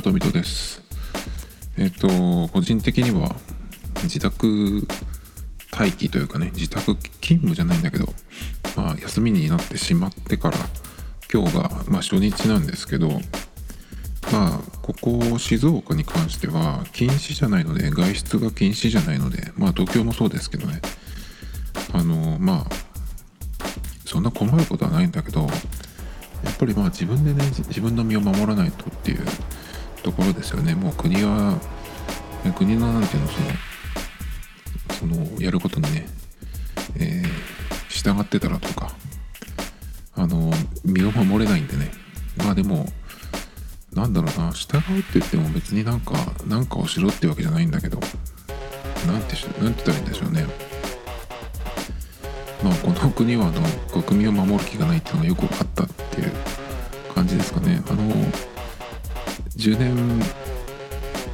にちは、トミトです。えっ、と、個人的には、自宅待機というかね、自宅勤務じゃないんだけど、まあ、休みになってしまってから、今日が、まあ、初日なんですけど、まあ、ここ、静岡に関しては、禁止じゃないので、外出が禁止じゃないので、まあ、東京もそうですけどね、あの、まあ、そんな困ることはないんだけど、やっぱりまあ自分でね自分の身を守らないとっていうところですよね。もう国は国のなんていうのそのそのやることにね、えー従ってたらとかあの身を守れないんでね。まあでもなんだろうな従うって言っても別になんかなんかをしろってわけじゃないんだけどなんてなんて言ったらいいんでしょうね。まあこの国はあの国民を守る気がないっていうのがよく分かったっていう感じですかね。あの10年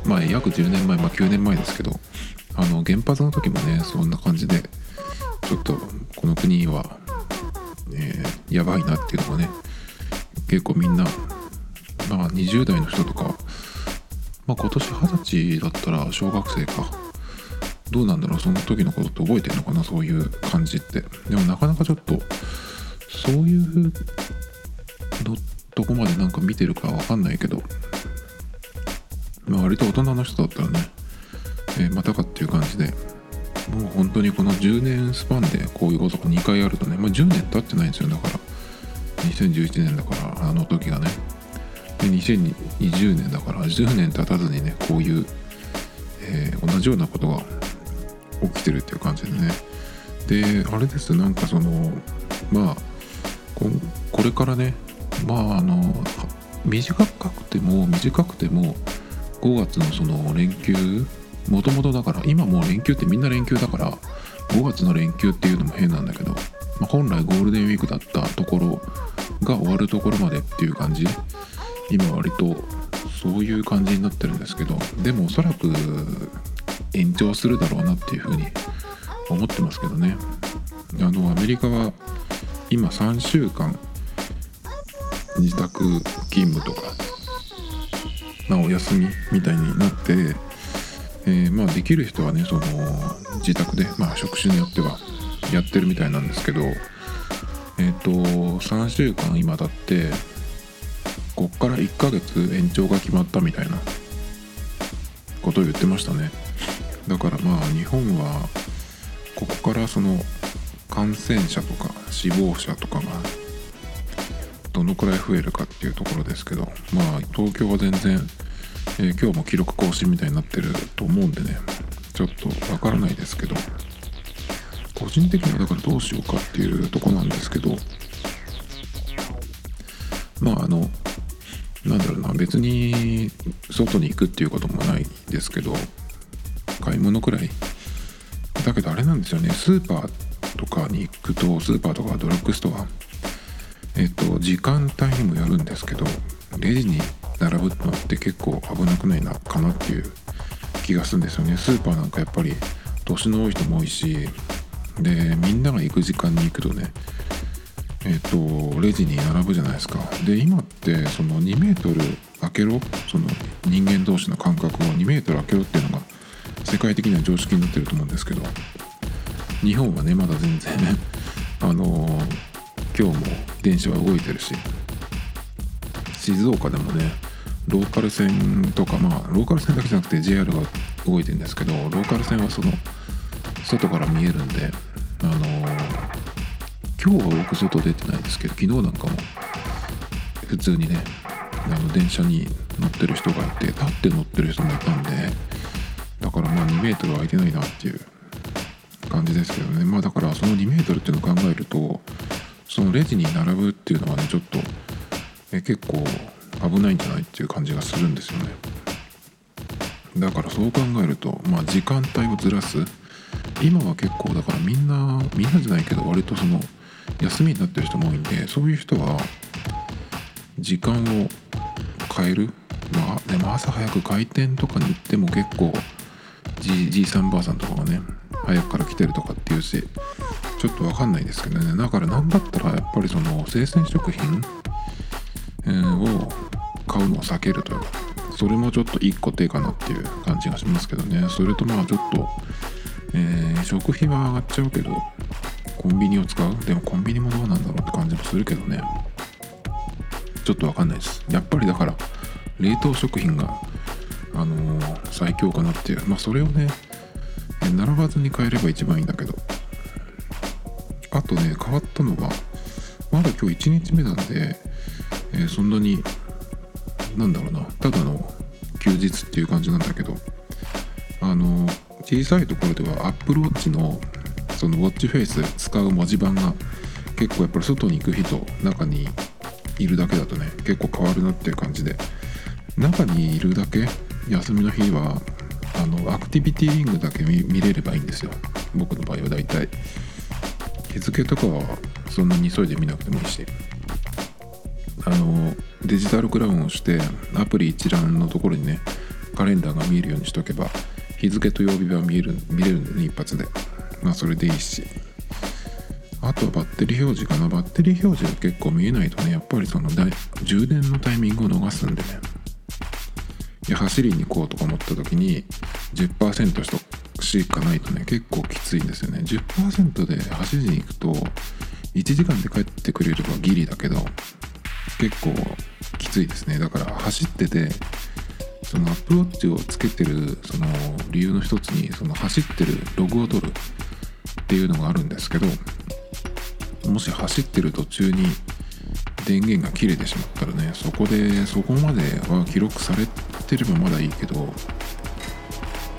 前約10年前まあ9年前ですけどあの原発の時もねそんな感じでちょっとこの国は、えーやばいなっていうのがね結構みんなまあ20代の人とかまあ今年二十歳だったら小学生か。どうなんだろうその時のことって覚えてるのかなそういう感じって。でもなかなかちょっとそういうどこまでなんか見てるかわかんないけどまあ割と大人の人だったらね、えーまたかっていう感じでもう本当にこの10年スパンでこういうことが2回あるとねまあ10年経ってないんですよ。だから2011年だからあの時がね。で2020年だから10年経たずにねこういう、えー同じようなことが起きてるっていう感じでね。であれです。なんかそのまあこれからねまああの短くても短くても5月のその連休もともとだから今もう連休ってみんな連休だから5月の連休っていうのも変なんだけど、まあ、本来ゴールデンウィークだったところが終わるところまでっていう感じ。今割とそういう感じになってるんですけどでもおそらく延長するだろうなっていうふうに思ってますけどね。あのアメリカは今3週間自宅勤務とか、まあ、お休みみたいになって、えーまあできる人はねその自宅で、まあ、職種によってはやってるみたいなんですけどえっ、と3週間今だってこっから1ヶ月延長が決まったみたいなことを言ってましたね。だからまあ日本はここからその感染者とか死亡者とかがどのくらい増えるかっていうところですけどまあ東京は全然、えー今日も記録更新みたいになってると思うんでねちょっとわからないですけど個人的にはだからどうしようかっていうとこなんですけどまああのなんだろうな別に外に行くっていうこともないですけど買い物くらいだけどあれなんですよねスーパーとかに行くとスーパーとかドラッグストアえっと時間帯にもよるんですけどレジに並ぶのって結構危なくないなかなっていう気がするんですよね。スーパーなんかやっぱり年の多い人も多いしでみんなが行く時間に行くとねえっとレジに並ぶじゃないですか。で今ってその2メートル開けろその人間同士の間隔を2メートル開けろっていうのが世界的には常識になってると思うんですけど日本はねまだ全然あの今日も電車は動いてるし。静岡でもねローカル線とかまあローカル線だけじゃなくて JR が動いてるんですけどローカル線はその外から見えるんであの今日は僕外出てないですけど昨日なんかも普通にねあの電車に乗ってる人がいて立って乗ってる人もいたんでだからまあ2メートル空いてないなっていう感じですけどね。まあだからその2メートルっていうのを考えるとそのレジに並ぶっていうのはねちょっとえ結構危ないんじゃないっていう感じがするんですよね。だからそう考えるとまあ時間帯をずらす。今は結構だからみんなみんなじゃないけど割とその休みになってる人も多いんでそういう人は時間を変える。まあでも朝早く開店とかに行っても結構じじいさんばあさんとかがね早くから来てるとかっていうしちょっと分かんないですけどね。だから何だったらやっぱりその生鮮食品、を買うのを避けると。いうかそれもちょっと1個手かなっていう感じがしますけどね。それとまあちょっと、えー、食費は上がっちゃうけどコンビニを使う？でもコンビニもどうなんだろうって感じもするけどね。ちょっとわかんないです。やっぱりだから冷凍食品があのー、最強かなっていう。まあそれをね並ばずに買えれば一番いいんだけど。あとね変わったのがまだ今日1日目なんで、えー、そんなになんだろうなただの休日っていう感じなんだけどあの小さいところでは Apple Watch のそのウォッチフェイス使う文字盤が結構やっぱり外に行く日と中にいるだけだとね結構変わるなっていう感じで中にいるだけ休みの日はあのアクティビティリングだけ見れればいいんですよ。僕の場合はだいたい日付とかはそんなに急いで見なくてもいいし。あのデジタルクラウンをしてアプリ一覧のところにねカレンダーが見えるようにしとけば日付と曜日は見える見れるんでね一発で。まあそれでいいし。あとはバッテリー表示かな。バッテリー表示が結構見えないとねやっぱりその充電のタイミングを逃すんでね。いや走りに行こうとか思った時に10%しかないとね結構きついんですよね。10%で走りに行くと1時間で帰ってくれればギリだけど結構きついですね。だから走っててそのアプローチをつけてるその理由の一つにその走ってるログを取るっていうのがあるんですけどもし走ってる途中に電源が切れてしまったらねそこでそこまでは記録されてればまだいいけど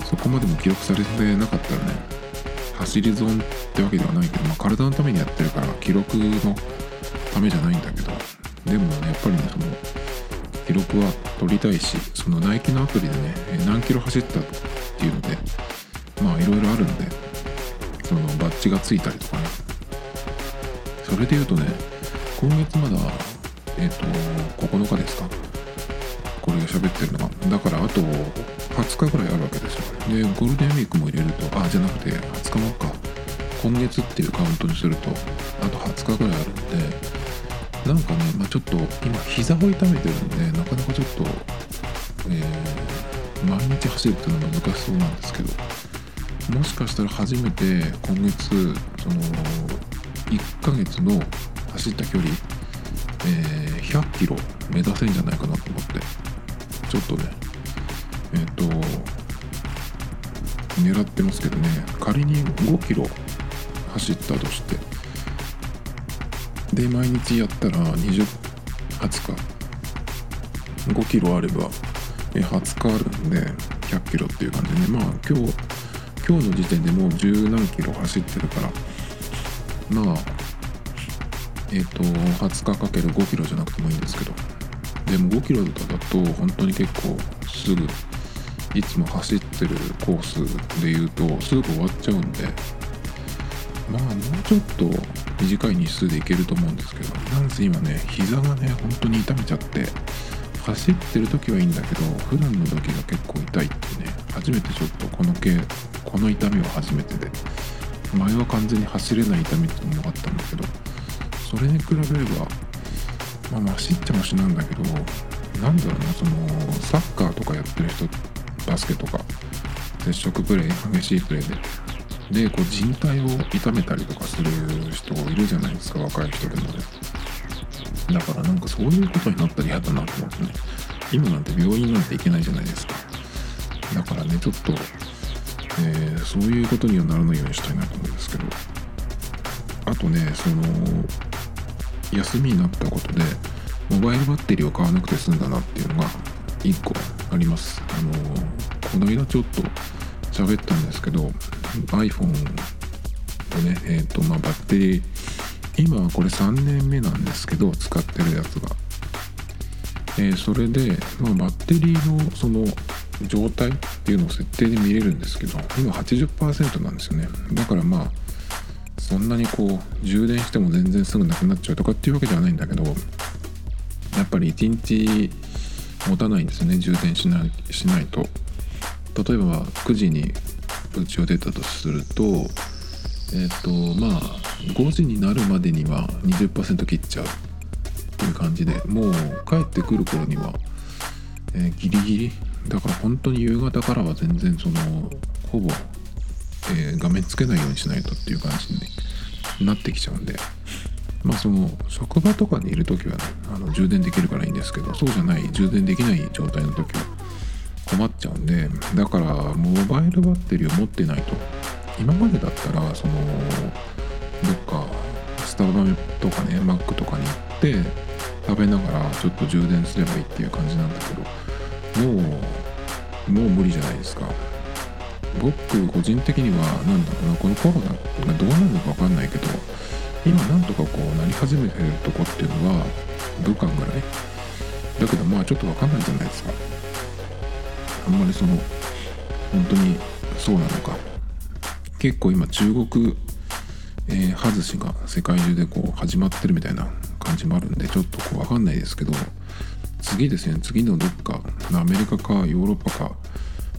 そこまでも記録されてなかったらね走り損ってわけではないけど、まあ、体のためにやってるから記録のためじゃないんだけどでもねやっぱりねその記録は取りたいしそのナイキのアプリでね何キロ走ったっていうのでまあいろいろあるんでそのバッジがついたりとかね。それで言うとね今月まだえっ、ー、と9日ですか？これ喋ってるのが。だからあと20日ぐらいあるわけですよ。でゴールデンウィークも入れるとあじゃなくて20日もか。今月っていうカウントにするとあと20日ぐらいあるんでなんかね、まあ、ちょっと今膝を痛めてるんでなかなかちょっと、えー、毎日走るっていうのは難しそうなんですけどもしかしたら初めて今月その1ヶ月の走った距離、えー、100キロ目指せんじゃないかなと思ってちょっとねえっ、ー、と狙ってますけどね仮に5キロ走ったとしてで毎日やったら20 20日5キロあれば20日あるんで100キロっていう感じでねまあ今日今日の時点でもう十何キロ走ってるからまあえっ、と20日かける5キロじゃなくてもいいんですけど。でも5キロとかだと本当に結構すぐいつも走ってるコースで言うとすぐ終わっちゃうんで。まあもうちょっと短い日数でいけると思うんですけどなんせ今ね膝がね本当に痛めちゃって走ってる時はいいんだけど普段の時が結構痛いってね初めてちょっとこの系この痛みは初めてで前は完全に走れない痛みっていうのがあったんだけどそれに比べればまあマシっちゃマシなんだけどなんだろうなそのサッカーとかやってる人バスケとか接触プレー激しいプレーで。でこう人体を痛めたりとかする人いるじゃないですか若い人でもね。だからなんかそういうことになったら嫌だなと思ってね。今なんて病院なんて行けないじゃないですか。だからねちょっと、えー、そういうことにはならないようにしたいなと思うんですけど。あとねその休みになったことでモバイルバッテリーを買わなくて済んだなっていうのが1個あります。あのこの間ちょっと喋ったんですけど iPhone をねえっ、ー、とまあバッテリー今はこれ3年目なんですけど使ってるやつが、えー、それで、まあ、バッテリーのその状態っていうのを設定で見れるんですけど今80%なんですよね。だからまあそんなにこう充電しても全然すぐなくなっちゃうとかっていうわけではないんだけどやっぱり1日持たないんですね充電しないしないと。例えば9時に家を出たとするとえっ、とまあ5時になるまでには20%切っちゃうっていう感じでもう帰ってくる頃にはえー、ギリギリ。だから本当に夕方からは全然そのほぼ、えー、画面つけないようにしないとっていう感じになってきちゃうんで。まあその職場とかにいる時はねあの充電できるからいいんですけどそうじゃない充電できない状態の時は困っちゃうんでだからモバイルバッテリーを持ってないと今までだったらそのどっかスタバとかねマックとかに行って食べながらちょっと充電すればいいっていう感じなんだけどもうもう無理じゃないですか。僕個人的には何だろうなこのコロナがどうなるのか分かんないけど今なんとかこうなり始めてるとこっていうのは武漢ぐらいだけどまあちょっと分かんないじゃないですか。あんまりその本当にそうなのか。結構今中国、えー、外しが世界中でこう始まってるみたいな感じもあるんでちょっとこう分かんないですけど次ですね。次のどっかアメリカかヨーロッパか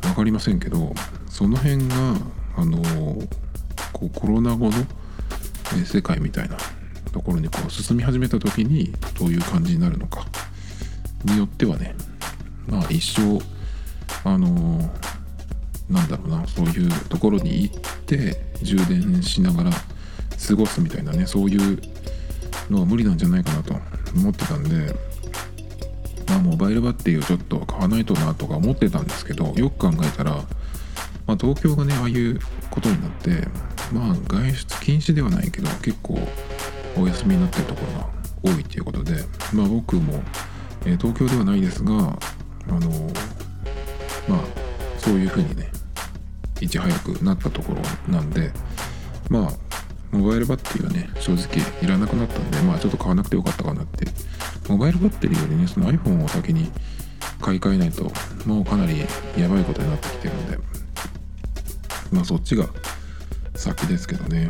分かりませんけどその辺があのこうコロナ後の世界みたいなところにこう進み始めた時にどういう感じになるのかによってはねまあ一生あのなんだろうなそういうところに行って充電しながら過ごすみたいなねそういうのは無理なんじゃないかなと思ってたんでまあモバイルバッテリーをちょっと買わないとなとか思ってたんですけどよく考えたら、まあ、東京がねああいうことになってまあ外出禁止ではないけど結構お休みになってるところが多いっていうことでまあ僕も、えー、東京ではないですがあのまあそういうふうにねいち早くなったところなんでまあモバイルバッテリーはね正直いらなくなったんでまあちょっと買わなくてよかったかなって。モバイルバッテリーよりねその iPhone を先に買い替えないともうかなりやばいことになってきてるんで。まあそっちが先ですけどね。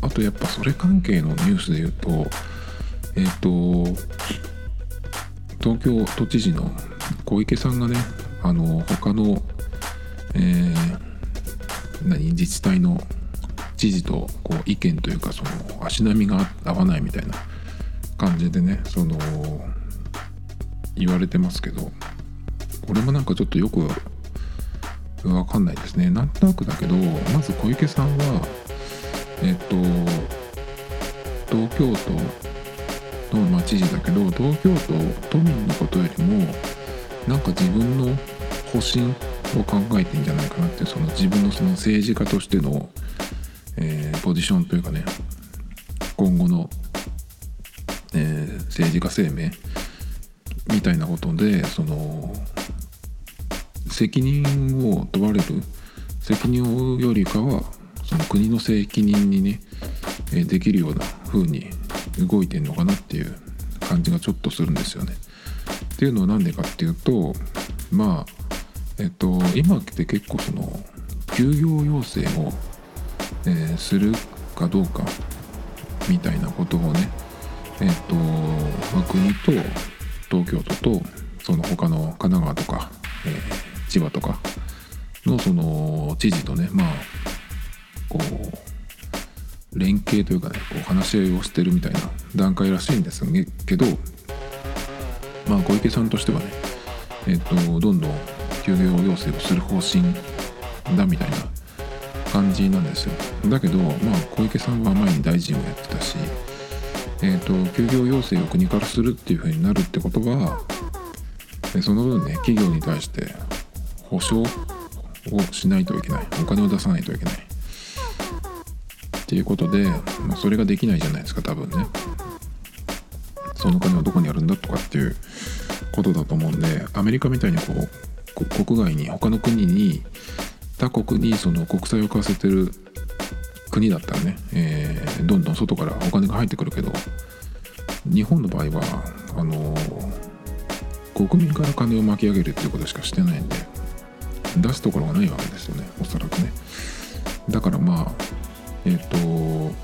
あとやっぱそれ関係のニュースで言うとえっ、ー、と東京都知事の小池さんがねあの他の、えー、何自治体の知事とこう意見というかその足並みが合わないみたいな感じでねその言われてますけどこれもなんかちょっとよくわかんないですね。なんとなくだけどまず小池さんはえっと東京都の、ま、知事だけど東京都都民のことよりもなんか自分の方針を考えてんじゃないかなってその自分のその政治家としての、えー、ポジションというかね今後の、えー、政治家生命みたいなことでその責任を問われる責任を負うよりかはその国の責任にねできるような風に動いてんのかなっていう感じがちょっとするんですよね。っていうのは何でかっていうとまあえっと今って結構その休業要請を、えー、するかどうかみたいなことをねえっと、まあ、国と東京都とその他の神奈川とか、えー千葉とかのその知事とねまあこう連携というかねこう話し合いをしてるみたいな段階らしいんですけどまあ小池さんとしてはねえっ、とどんどん休業要請をする方針だみたいな感じなんですよ。だけどまあ小池さんは前に大臣をやってたしえーと、と休業要請を国からするっていうふうになるってことはその分ね企業に対して保証をしないといけない。お金を出さないといけない。っていうことで、まあ、それができないじゃないですか多分ね。その金はどこにあるんだとかっていうことだと思うんでアメリカみたいにこう国外に他の国に他国にその国債を買わせてる国だったらね、えー、どんどん外からお金が入ってくるけど日本の場合はあの国民から金を巻き上げるっていうことしかしてないんで出すところがないわけですよねおそらくね。だからまあえっ、ー、と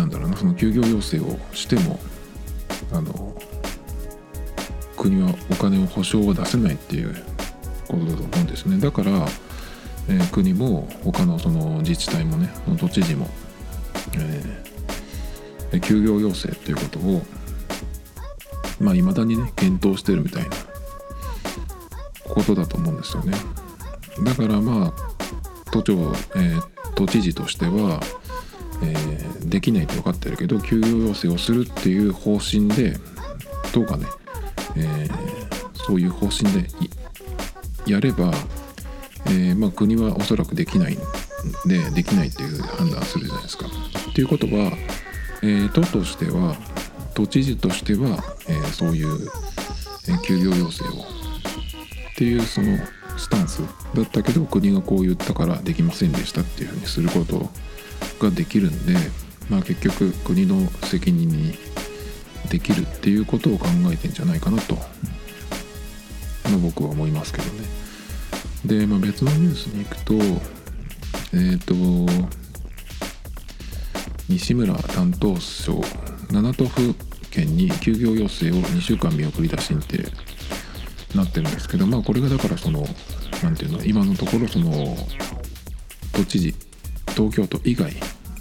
なんだろうなその休業要請をしてもあの国はお金を保証は出せないっていうことだと思うんですね。だから、えー、国も他のその自治体もね都知事も、えー、休業要請っていうことをまあいまだにね検討してるみたいなことだと思うんですよねだからまあ都庁、えー、都知事としては、えー、できないと分かってるけど休業要請をするっていう方針でどうかね、えー、そういう方針でやれば、え、まあ、国はおそらくできないんでできないっていう判断するじゃないですか。ということは、え、都としては都知事としては、え、そういう、休業要請をっていうそのスタンスだったけど国がこう言ったからできませんでしたっていうふうにすることができるんで、まあ、結局国の責任にできるっていうことを考えてんじゃないかなと、まあ、僕は思いますけどね。で、まあ、別のニュースに行くとえっ、ー、と西村担当省七都府県に休業要請を2週間見送り出しにてなってるんですけどまあこれがだからその何ていうの今のところその都知事東京都以外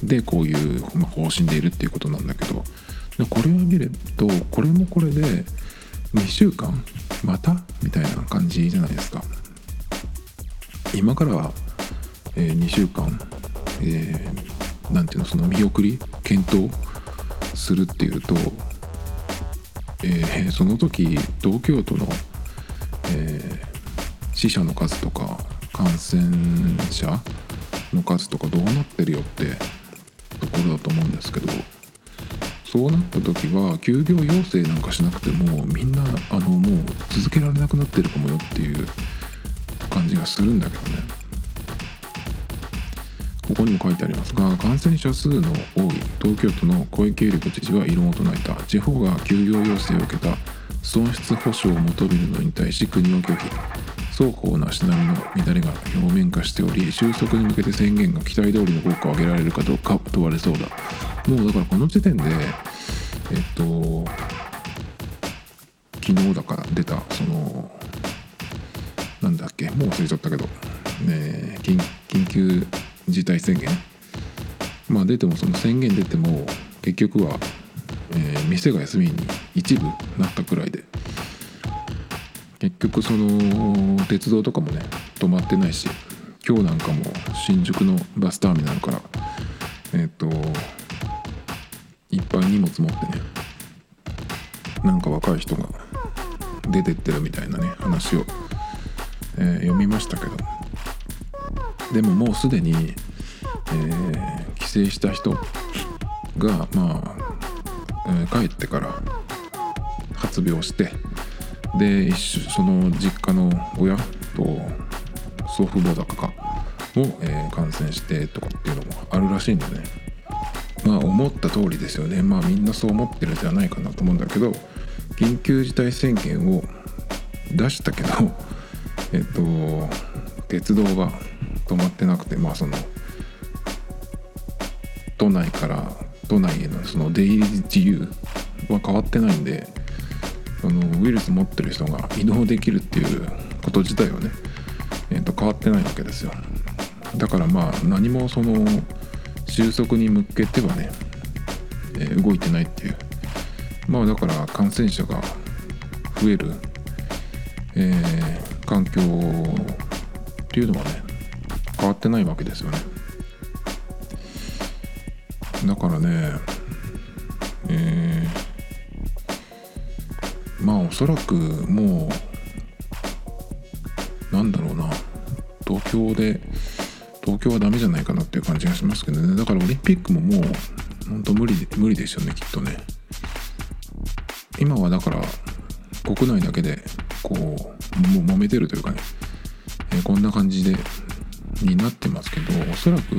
でこういう方針でいるっていうことなんだけどこれを見るとこれもこれで2週間またみたいな感じじゃないですか。今から、えー、2週間、えー、ていうのその見送り検討するっていうと、えー、その時東京都の、えー、死者の数とか感染者の数とかどうなってるよってところだと思うんですけどそうなった時は休業要請なんかしなくてもみんなあのもう続けられなくなってるかもよっていう感じがするんだけどね。ここにも書いてありますが感染者数の多い東京都の小池百合子知事は異論を唱えた。地方が休業要請を受けた損失補償を求めるのに対し国を拒否。双方の足並みの乱れが表面化しており収束に向けて宣言が期待通りの効果を上げられるかどうか問われそうだ。もうだからこの時点でえっと昨日だから出たそのなんだっけもう忘れちゃったけど、ね、緊緊急事態宣言。まあ出てもその宣言出ても結局は、えー、店が休みに一部なったくらいで。結局その鉄道とかもね止まってないし今日なんかも新宿のバスターミナルからえっ、ー、といっぱい荷物持ってねなんか若い人が出てってるみたいなね話を、えー、読みましたけど。でももうすでに、えー、帰省した人がまあ、帰ってから発病してでその実家の親と祖父母だかも、え、感染してとかっていうのもあるらしいんでね。まあ思った通りですよね。まあみんなそう思ってるんじゃないかなと思うんだけど緊急事態宣言を出したけどえっと鉄道が止まってなくてまあその都内から都内へのその出入り自由は変わってないんでそのウイルス持ってる人が移動できるっていうこと自体はね、えー、と変わってないわけですよ。だからまあ何もその収束に向けてはね、えー、動いてないっていう。まあだから感染者が増える、えー、環境っていうのはね変わってないわけですよね。だからねえー、まあおそらくもうなんだろうな東京で東京はダメじゃないかなっていう感じがしますけどね。だからオリンピックももう本当無理無理ですよねきっとね。今はだから国内だけでこうもう揉めてるというかね、えー、こんな感じでになってますけどおそらく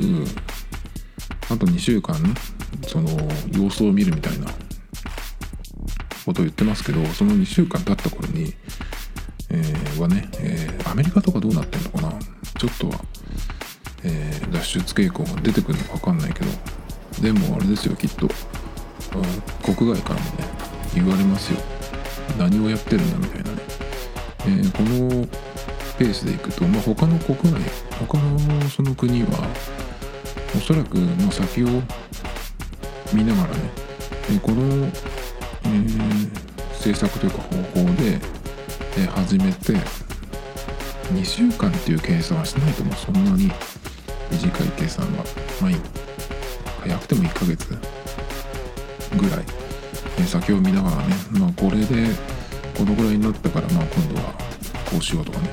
あと2週間その様子を見るみたいなことを言ってますけどその2週間経った頃に、えー、はね、えー、アメリカとかどうなってんのかな。ちょっとは、えー、脱出傾向が出てくるのか分かんないけどでもあれですよきっと。国外からもね言われますよ。何をやってるんだみたいなね、えー、このペースでいくと、まあ、他の国外他のその国はおそらくもう先を見ながらねこの、えー、政策というか方法で、え、始めて2週間っていう計算はしないともそんなに短い計算はまあ早くても1ヶ月ぐらい、え先を見ながらねまあこれでこのぐらいになったからまあ今度はこうしようとかね、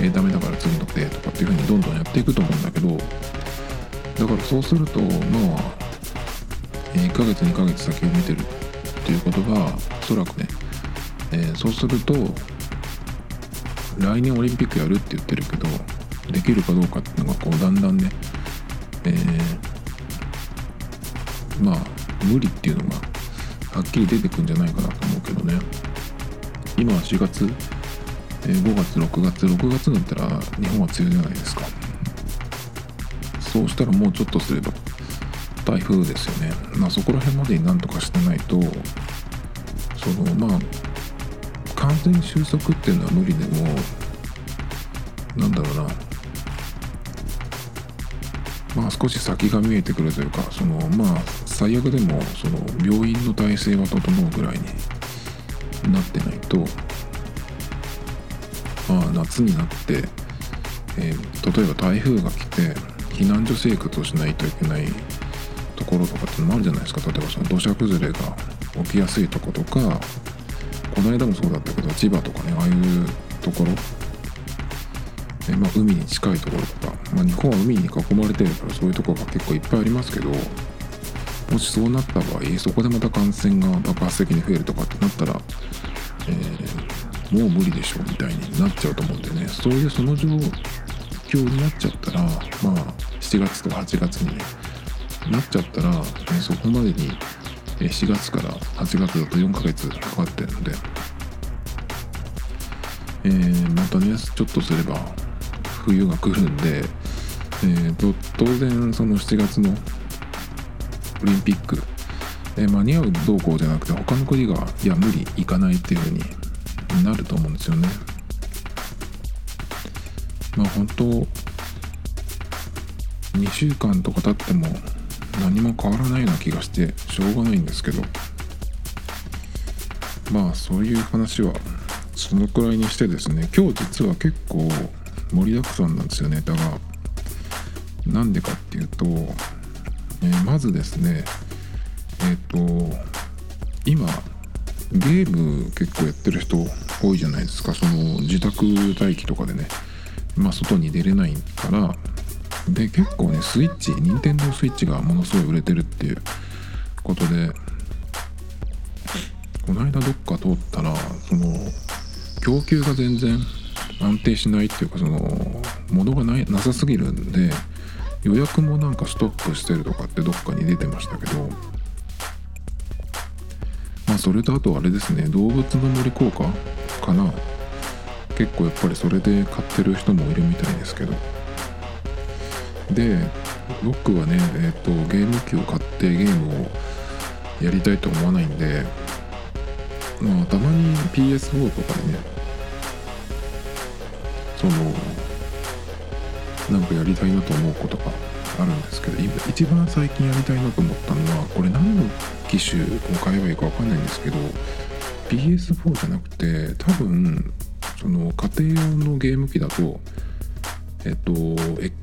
えー、ダメだから次の手とかっていう風にどんどんやっていくと思うんだけどだからそうするとまあ1ヶ月2ヶ月先を見てるっていうことがおそらくね、えー、そうすると来年オリンピックやるって言ってるけどできるかどうかっていうのがこうだんだんね、えー、まあ無理っていうのがはっきり出てくんじゃないかなと思うけどね。今は4月、えー、5月6月6月になったら日本は梅雨じゃないですか。そうしたらもうちょっとすれば台風ですよね。まあそこら辺までになんとかしてないとそのまあ完全に収束っていうのは無理でもなんだろうな。まあ少し先が見えてくるというかそのまあ最悪でもその病院の体制は整うぐらいになってないとまあ夏になって、えー、例えば台風が来て避難所生活をしないといけないところとかってのもあるじゃないですか。例えばその土砂崩れが起きやすいとことかこの間もそうだったけど千葉とかねああいうところ、えまあ、海に近いところとか、まあ、日本は海に囲まれてるからそういうとこが結構いっぱいありますけどもしそうなった場合そこでまた感染が爆発的に増えるとかってなったら、えー、もう無理でしょみたいになっちゃうと思うんでね。そういうその状況になっちゃったらまあ7月とか8月になっちゃったら、ね、そこまでに4月から8月だと4ヶ月かかってるので、えー、またねちょっとすれば冬が来るんで、えーと、当然その7月のオリンピック、えー、間に合うどうこうじゃなくて他の国がいや無理行かないっていう風になると思うんですよね。まあ本当2週間とか経っても何も変わらないような気がしてしょうがないんですけど。まあそういう話はそのくらいにしてですね。今日実は結構盛りだくさんなんですよネタが。なんでかっていうと、えー、まずですねえっ、ー、と今ゲーム結構やってる人多いじゃないですか。その自宅待機とかでね。まあ外に出れないからで結構ねスイッチ任天堂スイッチがものすごい売れてるっていうことでこの間どっか通ったらその供給が全然安定しないっていうかその物がないなさすぎるんで予約もなんかストップしてるとかってどっかに出てましたけどまあそれとあとあれですね動物の森効果かな。結構やっぱりそれで買ってる人もいるみたいですけど。で僕はね、えーと、ゲーム機を買ってゲームをやりたいと思わないんで、まあ、たまに PS4 とかでねそのなんかやりたいなと思うことがあるんですけど一番最近やりたいなと思ったのはこれ何の機種を買えばいいか分かんないんですけど PS4 じゃなくて多分その家庭用のゲーム機だとえっと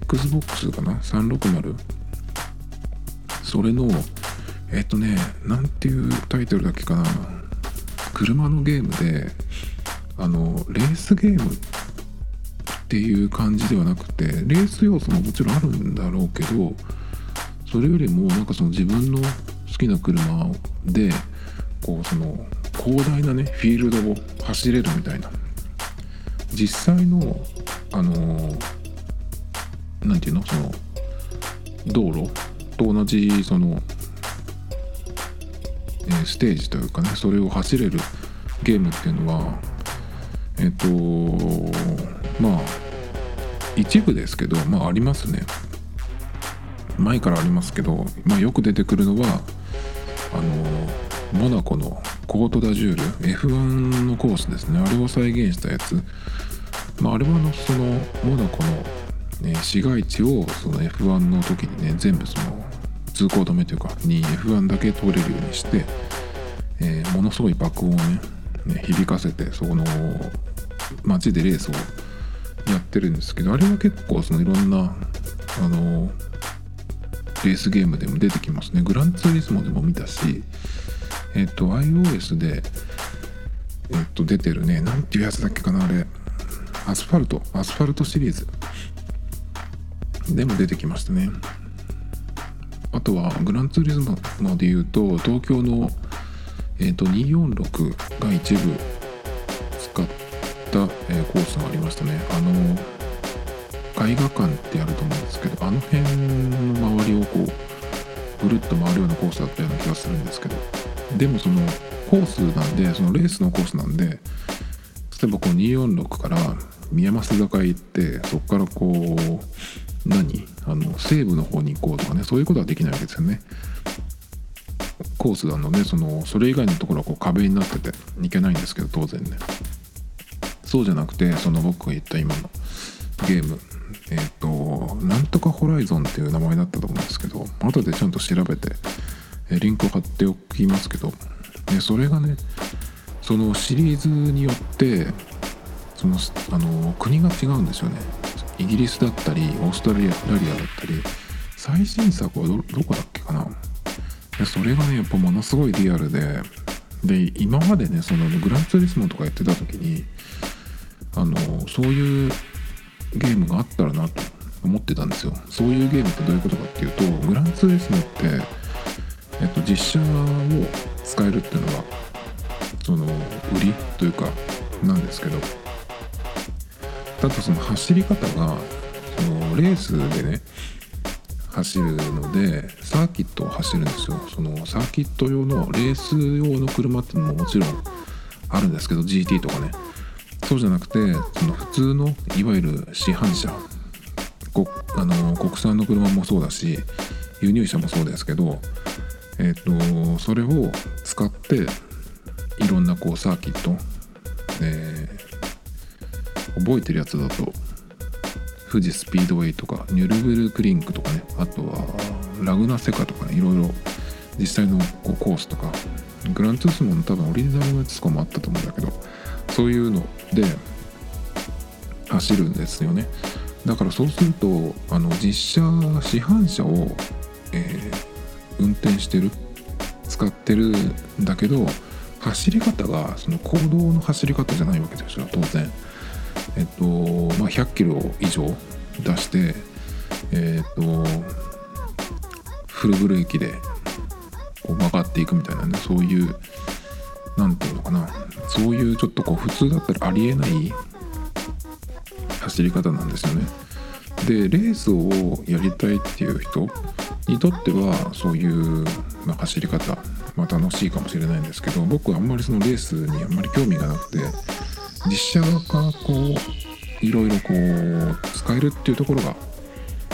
XBOX かな？360それのえっとねなんていうタイトルだっけかな？車のゲームであのレースゲームっていう感じではなくてレース要素ももちろんあるんだろうけどそれよりもなんかその自分の好きな車でこうその広大なねフィールドを走れるみたいな。実際のあの何て言うの？その道路？と同じその、えー、ステージというかねそれを走れるゲームっていうのはえっ、とまあ一部ですけどまあありますね。前からありますけど、まあ、よく出てくるのはあのモナコのコートダジュール？F1 のコースですね。あれを再現したやつ、まあ、あれはのそのモナコのね、市街地をその F1 の時にね全部その通行止めというかに F1 だけ通れるようにして、えー、ものすごい爆音をねね響かせてそこの街でレースをやってるんですけどあれは結構そのいろんなあのレースゲームでも出てきますね。グランツーリスモでも見たしえっ、と iOS でえっ、と出てるねなんていうやつだっけかなあれ。アスファルトアスファルトシリーズ。でも出てきましたね。あとはグランツーリズムでいうと東京の、えーと、246が一部使った、えー、コースがありましたね。あの絵画館ってあると思うんですけどあの辺の周りをこうぐるっと回るようなコースだったような気がするんですけど。でもそのコースなんでそのレースのコースなんで例えばこう246から宮益坂へ行ってそこからこう何？あの西部の方に行こうとかねそういうことはできないわけですよね。コースなのでそのそれ以外のところはこう壁になってていけないんですけど当然ね。そうじゃなくてその僕が言った今のゲーム。えっ、ー、となんとかホライゾンっていう名前だったと思うんですけど後でちゃんと調べてリンクを貼っておきますけどでそれがねそのシリーズによってそのあの国が違うんですよね。イギリスだったりオーストラリアだったり最新作はどこだっけかな。でそれがねやっぱものすごいリアルでで今までねそのグランツーリスモとかやってた時にあのそういうゲームがあったらなと思ってたんですよ。そういうゲームってどういうことかっていうとグランツーリスモって、えっと、実写を使えるっていうのがその売りというかなんですけどただその走り方がそのレースでね走るのでサーキットを走るんですよ。そのサーキット用のレース用の車っていうのももちろんあるんですけど GT とかね。そうじゃなくてその普通のいわゆる市販車。あの国産の車もそうだし輸入車もそうですけどえ、ー、とそれを使っていろんなこうサーキット、え覚えてるやつだと富士スピードウェイとかニュルブルクリンクとかね。あとはラグナセカとかね。いろいろ実際のこうコースとか。グランツースモの多分オリジナルのやつとかもあったと思うんだけどそういうので走るんですよね。だからそうするとあの実車市販車を、えー、運転してる使ってるんだけど走り方がその公道の走り方じゃないわけですよ当然。えっとまあ、100キロ以上出してえっとフルブレーキでこう曲がっていくみたいなねそういう何て言うのかなそういうちょっとこう普通だったらありえない走り方なんですよね。でレースをやりたいっていう人にとってはそういう、まあ、走り方、まあ、楽しいかもしれないんですけど僕はあんまりそのレースにあんまり興味がなくて実写がこういろいろこう使えるっていうところが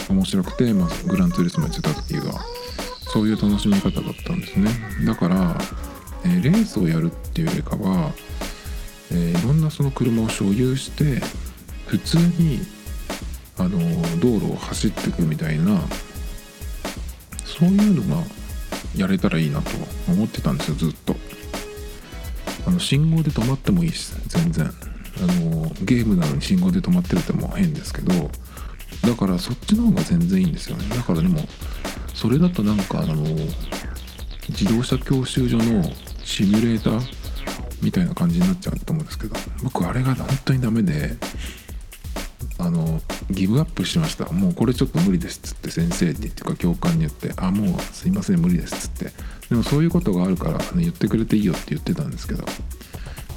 面白くて、まあ、グランツーリスモやってた時はそういう楽しみ方だったんですねだから、えー、レースをやるっていうよりかは、えー、いろんなその車を所有して普通にあの道路を走っていくみたいなそういうのがやれたらいいなと思ってたんですよずっと。あの信号で止まってもいいし全然。あのゲームなのに信号で止まってるっても変ですけどだからそっちの方が全然いいんですよね。だからでもそれだとなんかあの自動車教習所のシミュレーターみたいな感じになっちゃうと思うんですけど僕あれが本当にダメであのギブアップしました。もうこれちょっと無理ですっつって先生にっていうか教官に言ってあもうすいません無理ですっつってでもそういうことがあるから、ね、言ってくれていいよって言ってたんですけど、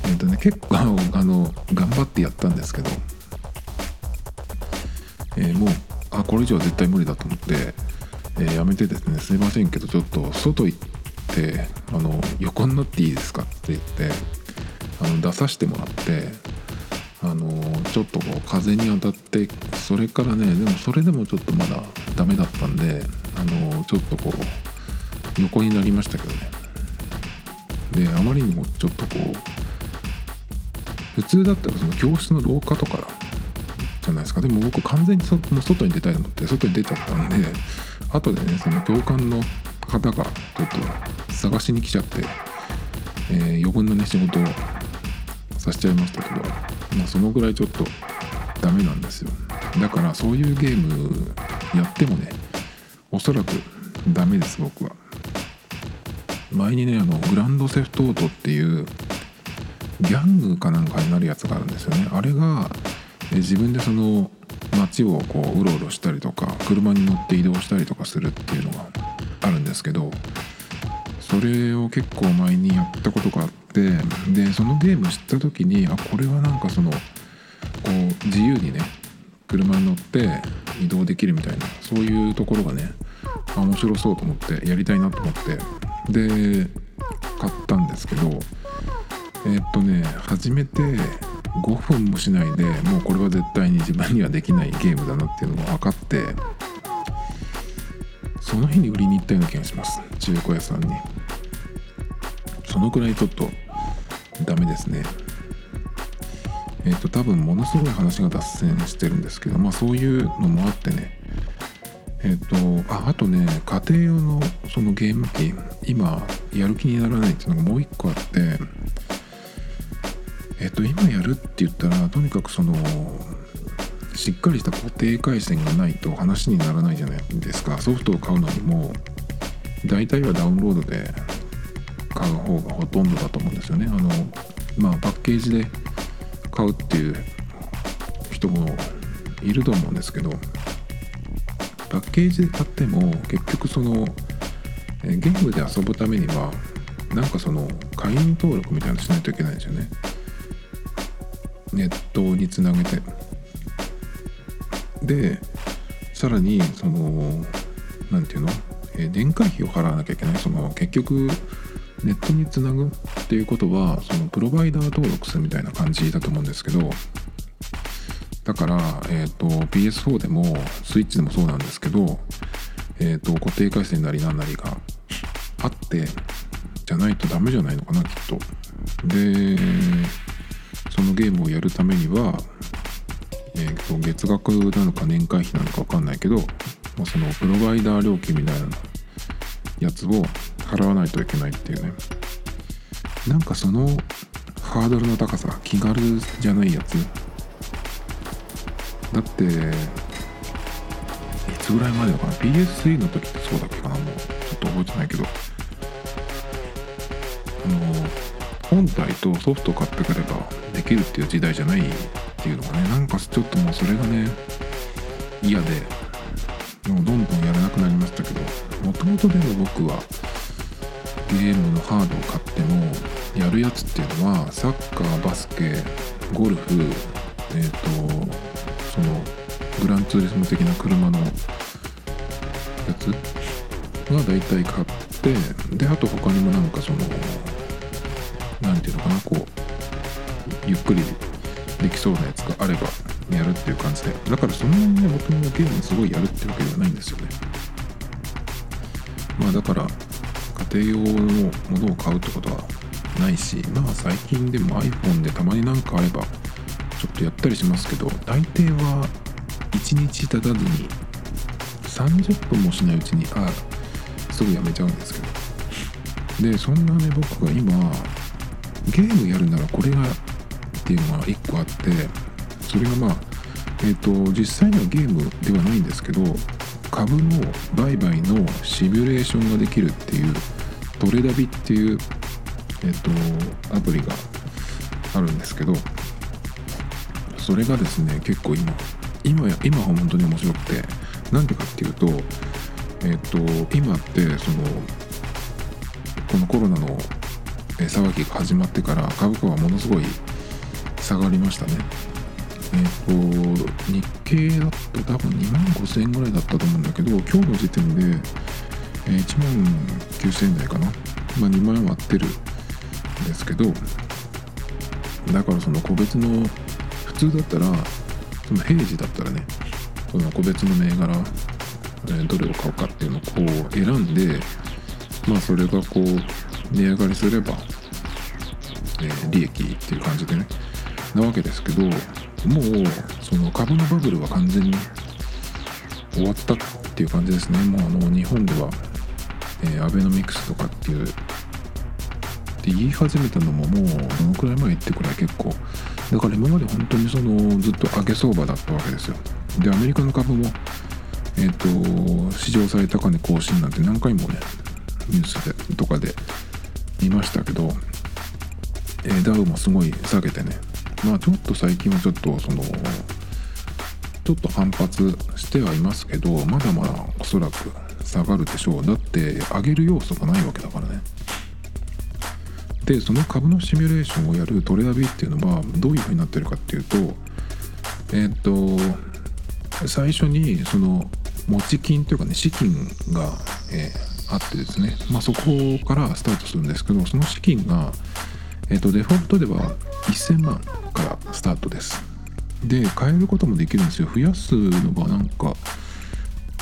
えーとね、結構あの頑張ってやったんですけど、えー、もうあこれ以上は絶対無理だと思って、えー、やめてですねすいませんけどちょっと外行ってあの横になっていいですかって言ってあの出させてもらってあのちょっとこう風に当たってそれからねでもそれでもちょっとまだダメだったんであのちょっとこう横になりましたけどね。であまりにもちょっとこう普通だったらその教室の廊下とかじゃないですか。でも僕完全にそもう外に出たいと思って外に出ちゃったんで後でねその教官の方がちょっと探しに来ちゃって、えー、余分なね仕事をさせちゃいましたけど、まあ、そのぐらいちょっとダメなんですよ。だからそういうゲームやってもねおそらくダメです僕は。前にねあのグランドセフトオートっていうギャングかなんかになるやつがあるんですよね。あれが自分でその街をこううろうろしたりとか車に乗って移動したりとかするっていうのがあるんですけどそれを結構前にやったことがあってでそのゲーム知った時にあこれはなんかそのこう自由にね車に乗って移動できるみたいなそういうところがね面白そうと思ってやりたいなと思って。で買ったんですけどえー、っとね初めて5分もしないでもうこれは絶対に自分にはできないゲームだなっていうのが分かってその日に売りに行ったような気がします。中古屋さんに。そのくらいちょっとダメですね。えっ、ー、と多分ものすごい話が脱線してるんですけどまあそういうのもあってね。えっ、ー、とああとね家庭用のそのゲーム機今やる気にならないっていうのがもう一個あってえっ、ー、と今やるって言ったらとにかくそのしっかりした固定回線がないと話にならないじゃないですか。ソフトを買うのにも大体はダウンロードで買う方がほとんどだと思うんですよね。あのまあパッケージで買うっていう人もいると思うんですけどパッケージで買っても結局そのゲームで遊ぶためにはなんかその会員登録みたいなのしないといけないんですよね。ネットにつなげて。でさらにその何て言うの、え年会費を払わなきゃいけない。その結局ネットにつなぐっていうことはそのプロバイダー登録するみたいな感じだと思うんですけどだから、えーと、PS4 でもスイッチでもそうなんですけど、えーと、固定回線なりなんなりがあってじゃないとダメじゃないのかなきっと。でそのゲームをやるためには、えーと、月額なのか年会費なのか分かんないけど、まあ、そのプロバイダー料金みたいなやつを払わないといけないっていうねなんかそのハードルの高さ気軽じゃないやつだっていつぐらいまでのかな？PS3 の時ってそうだっけかな？もうちょっと覚えてないけど。あの本体とソフトを買ってくればできるっていう時代じゃないっていうのがねなんかちょっともうそれがね嫌でもうどんどんやらなくなりましたけどもともとでも僕はゲームのハードを買ってもやるやつっていうのはサッカーバスケゴルフえっ、ー、とそのグランツーリスモ的な車のやつ？は大体買ってであと他にもなんかその何て言うのかなこうゆっくりできそうなやつがあればやるっていう感じで。だからそんなにね僕もゲームすごいやるってわけではないんですよね。まあだから家庭用のものを買うってことはないしまあ最近でも iPhone でたまになんかあればちょっとやったりしますけど大抵は1日経たずに30分もしないうちにあすぐやめちゃうんですけど。でそんなね僕が今ゲームやるならこれがっていうのが1個あってそれがまあえっ、ー、と実際にはゲームではないんですけど株の売買のシミュレーションができるっていうトレダビっていうえっ、ー、とアプリがあるんですけどそれがですね結構今今や今は本当に面白くてなんでかっていうとえっ、と今ってそのこのコロナの騒ぎが始まってから株価はものすごい下がりましたね。えっ、と日経だと多分2万5000円ぐらいだったと思うんだけど今日の時点で、1万9000円台かな。まあ2万円割ってるんですけどだからその個別の普通だったらその平時だったらねその個別の銘柄、えー、どれを買うかっていうのをこう選んでまあそれがこう値上がりすれば、えー、利益っていう感じでねなわけですけどもうその株のバブルは完全に終わったっていう感じですね。もうあの日本では、えー、アベノミクスとかっていうって言い始めたのももうどのくらい前ってくらい結構だから今まで本当にそのずっと上げ相場だったわけですよ。でアメリカの株もえっ、ー、と史上最高値更新なんて何回もねニュースでとかで見ましたけど、えー、ダウもすごい下げてね。まあちょっと最近はちょっとそのちょっと反発してはいますけどまだまだおそらく下がるでしょう。だって上げる要素がないわけだからね。でその株のシミュレーションをやるトレーダーっていうのはどういうふうになってるかっていうとえっ、と最初にその持ち金というかね資金が、えー、あってですね、まあ、そこからスタートするんですけどその資金が、えーと、デフォルトでは1000万からスタートです。で変えることもできるんですよ。増やすのがなんか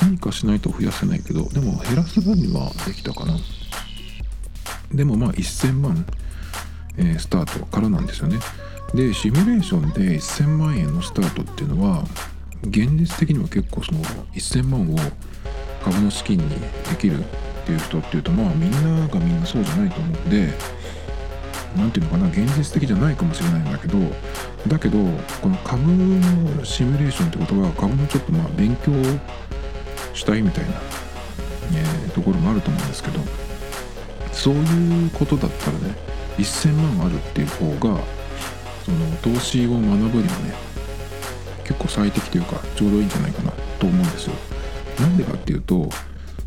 何かしないと増やせないけどでも減らす分にはできたかな。でもまあ1000万、えー、スタートからなんですよね。でシミュレーションで1000万円のスタートっていうのは現実的には結構その1000万を株の資金にできるっていう人っていうとまあみんながみんなそうじゃないと思うんで何ていうのかな現実的じゃないかもしれないんだけどだけどこの株のシミュレーションってことは株のちょっとまあ勉強したいみたいな、えー、ところもあると思うんですけどそういうことだったらね1000万あるっていう方がその投資を学ぶにはね結構最適というかちょうどいいんじゃないかなと思うんですよ。なんでかっていうと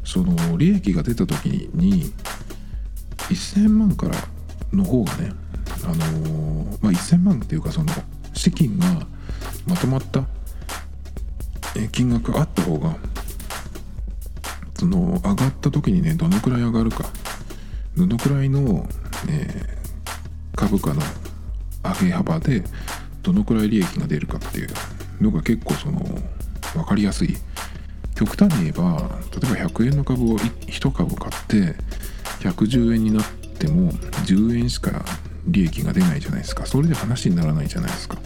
その利益が出た時に1000万からの方がねあのー、まあ、1000万っていうかその資金がまとまった金額あった方がその上がった時にねどのくらい上がるかどのくらいの、えー、株価の上げ幅でどのくらい利益が出るかっていうのが結構その分かりやすい。極端に言えば例えば100円の株を1株買って110円になっても10円しか利益が出ないじゃないですか。それで話にならないじゃないですか。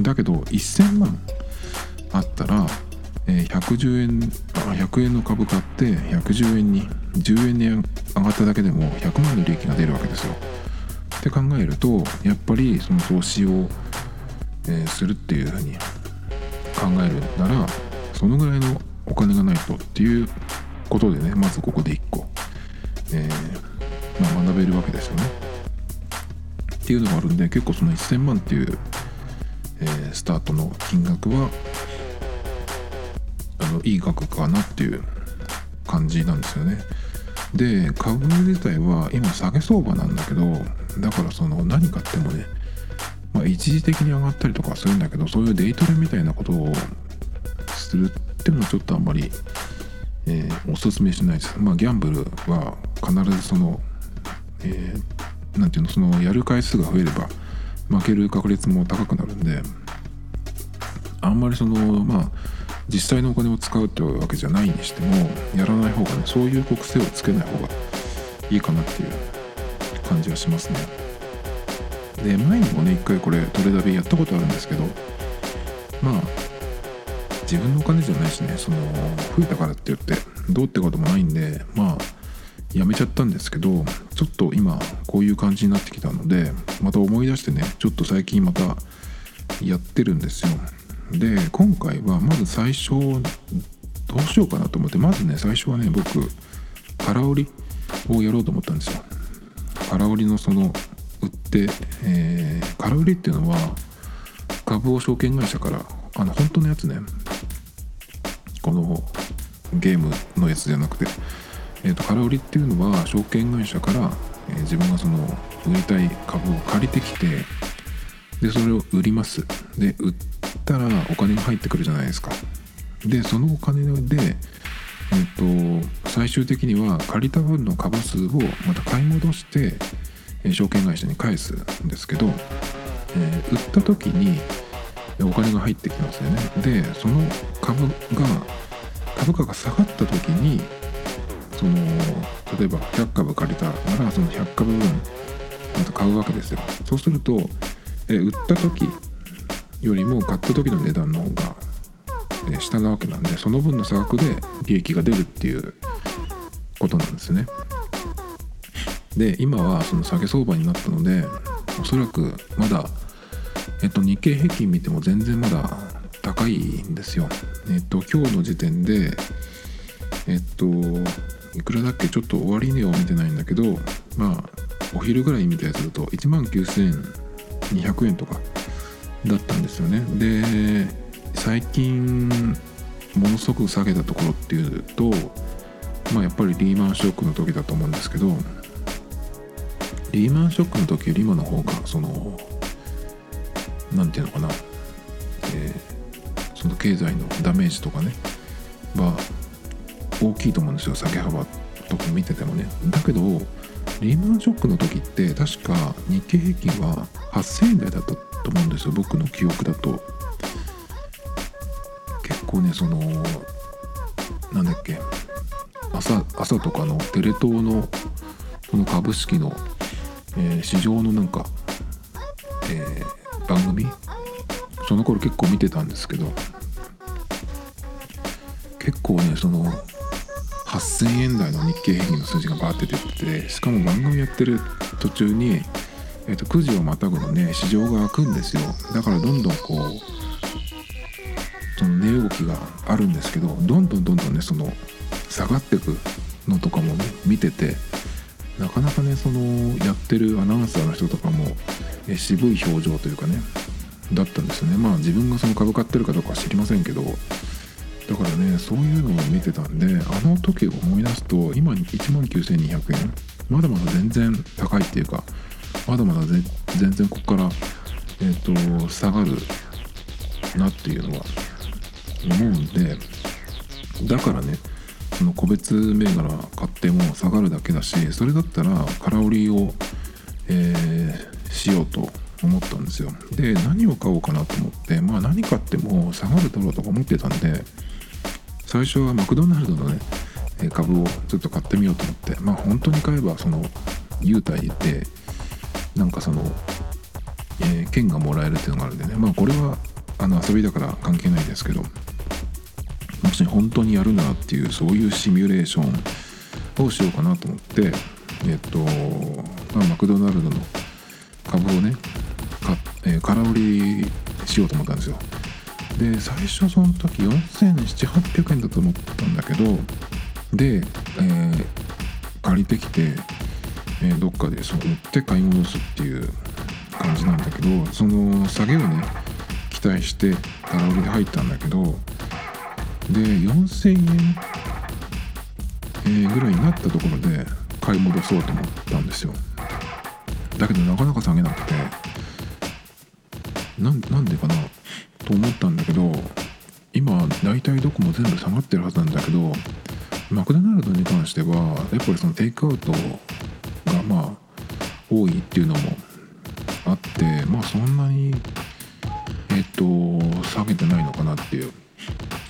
だけど1000万あったら、110円100円の株買って110円に10円に上がっただけでも100万の利益が出るわけですよって考えるとやっぱりその投資を、えするっていうふうに考えるならそのぐらいのお金がないとっていうことでねまずここで1個、えー、まあ、学べるわけですよね。っていうのがあるんで結構その1000万っていう、えー、スタートの金額はのいい額かなっていう感じなんですよね。で株自体は今下げ相場なんだけどだからその何買ってもねまあ、一時的に上がったりとかするんだけどそういうデイトレみたいなことをするっていうのはちょっとあんまり、えー、おすすめしないです。まあギャンブルは必ずその、えー、ていうのそのやる回数が増えれば負ける確率も高くなるんであんまりそのまあ実際のお金を使うってわけじゃないにしてもやらない方がねそういう国性をつけない方がいいかなっていう感じはしますね。で前にもね一回これトレダビやったことあるんですけどまあ自分のお金じゃないしねその増えたからって言ってどうってこともないんでまあやめちゃったんですけどちょっと今こういう感じになってきたのでまた思い出してねちょっと最近またやってるんですよで今回はまず最初どうしようかなと思ってまずね最初はね僕空売りをやろうと思ったんですよ。空売りのその売って、えー、空売りっていうのは株を証券会社からあの本当のやつねこのゲームのやつじゃなくて、えーと、空売りっていうのは証券会社から、えー、自分がその売りたい株を借りてきてでそれを売ります。で売ったらお金が入ってくるじゃないですか。でそのお金でえーと最終的には借りた分の株数をまた買い戻して証券会社に返すんですけど、えー、売った時にお金が入ってきますよね。でその株が株価が下がった時にその例えば100株借りたならその100株分また買うわけですよ。そうすると、えー、売った時よりも買った時の値段の方が、えー、下なわけなんでその分の差額で利益が出るっていうことなんですねで今はその下げ相場になったのでおそらくまだえっと、日経平均見ても全然まだ高いんですよ。えっと、今日の時点で、えっと、いくらだっけちょっと終値を見てないんだけど、まあ、お昼ぐらい見たやつだと1万9200円とかだったんですよね。で、最近、ものすごく下げたところっていうと、まあ、やっぱりリーマンショックの時だと思うんですけど、リーマンショックの時より今の方が、その、なんていうのかな、えー、その経済のダメージとかねは大きいと思うんですよ下げ幅とか見ててもねだけどリーマンショックの時って確か日経平均は8000円台だったと思うんですよ。僕の記憶だと。結構ねそのなんだっけ。朝朝とかのテレ東のこの株式の、えー、市場のなんか、えー番組。その頃結構見てたんですけど。結構ねその8000円台の日経平均の数字がバーって出ててしかも番組やってる途中に、えー、と9時をまたぐのね市場が開くんですよ。だからどんどんこうその値動きがあるんですけどどんどんどんどんねその下がってくのとかもね見ててなかなかねそのやってるアナウンサーの人とかもえ渋い表情というかねだったんですよね。まあ自分がその株買ってるかどうかは知りませんけどだからねそういうのを見てたんであの時を思い出すと今1万9200円。まだまだ全然高いっていうかまだまだ全然ここからえっ、ー、と下がるなっていうのは思うんでだからねその個別銘柄買っても下がるだけだしそれだったら空売りを、えーしようと思ったんですよ。で何を買おうかなと思ってまあ何買っても下がるだろうとか思ってたんで最初はマクドナルドのね株をちょっと買ってみようと思ってまあ本当に買えばその優待でなんかその、えー、券がもらえるっていうのがあるんでね。まあこれはあの遊びだから関係ないですけどもし本当にやるならっていうそういうシミュレーションをしようかなと思ってえっと、まあ、マクドナルドの株をねか、えー、空売りしようと思ったんですよ。で最初その時4700800円だと思ったんだけどで、えー、借りてきて、えー、どっかでそう売って買い戻すっていう感じなんだけどその下げをね期待して空売りで入ったんだけどで4000円、えー、ぐらいになったところで買い戻そうと思ったんですよ。だけどなかなか下げなくてなんなんでかなと思ったんだけど今大体どこも全部下がってるはずなんだけどマクドナルドに関してはやっぱりそのテイクアウトがまあ多いっていうのもあってまあそんなにえっと下げてないのかなっていう。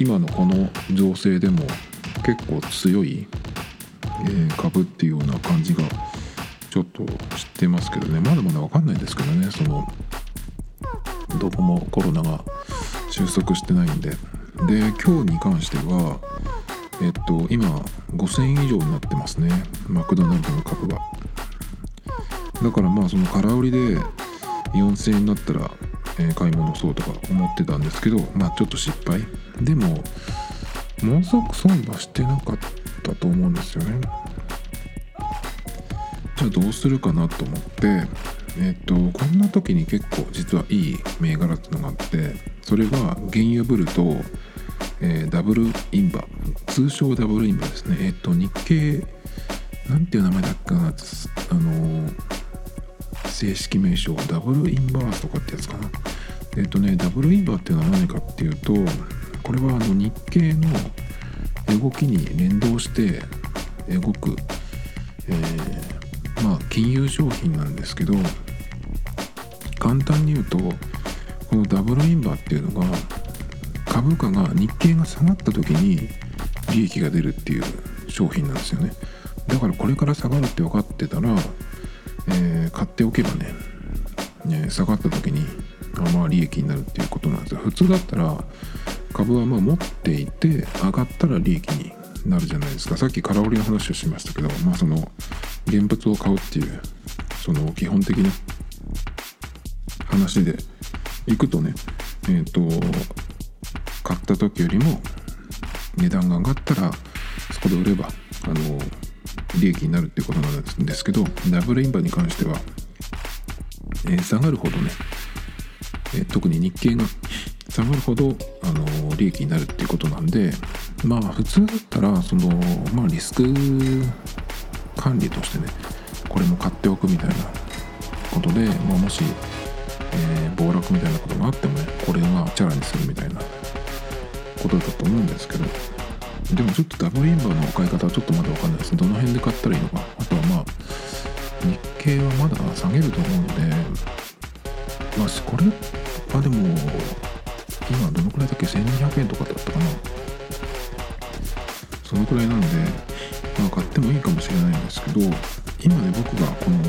今のこの情勢でも結構強い、えー、株っていうような感じがちょっと知ってますけどね。まだまだ分かんないですけどね。そのどこもコロナが収束してないんで。で今日に関してはえっと今5000円以上になってますね。マクドナルドの株はだからまあその空売りで4000円になったら、え、買い物そうとか思ってたんですけどまあちょっと失敗。でもものすごく損はしてなかったと思うんですよね。じゃあどうするかなと思ってえっ、とこんな時に結構実はいい銘柄っていうのがあってそれは原油ブルと、えー、ダブルインバ通称ダブルインバですね。えっ、と日経なんていう名前だっけかなあのー、正式名称はダブルインバースとかってやつかな。えっ、とねダブルインバーっていうのは何かっていうとこれはあの日経の動きに連動して動く、えーまあ金融商品なんですけど簡単に言うとこのダブルインバーっていうのが株価が日経が下がった時に利益が出るっていう商品なんですよね。だからこれから下がるって分かってたら、えー、買っておけばねね下がった時にあまあ利益になるっていうことなんですよ。普通だったら株はまあ持っていて上がったら利益になるじゃないですか。さっき空売りの話をしましたけどまあその現物を買うっていうその基本的な話で行くとねえっ、と買った時よりも値段が上がったらそこで売ればあの利益になるっていうことなんですけどダブルインバに関しては、えー、下がるほどね、えー、特に日経が下がるほどあの利益になるっていうことなんでまあ普通だったらそのまあリスク管理としてねこれも買っておくみたいなことで、まあ、もし、えー、暴落みたいなことがあってもねこれがチャラにするみたいなことだと思うんですけどでもちょっとダブルインバーの買い方はちょっとまだ分かんないです。ねどの辺で買ったらいいのか。あとはまあ日経はまだ下げると思うのでまあこれはでも今どのくらいだっけ？1200円とかだったかな。そのくらいなんでまあ買ってもいいかもしれないんですけど今ね僕がこの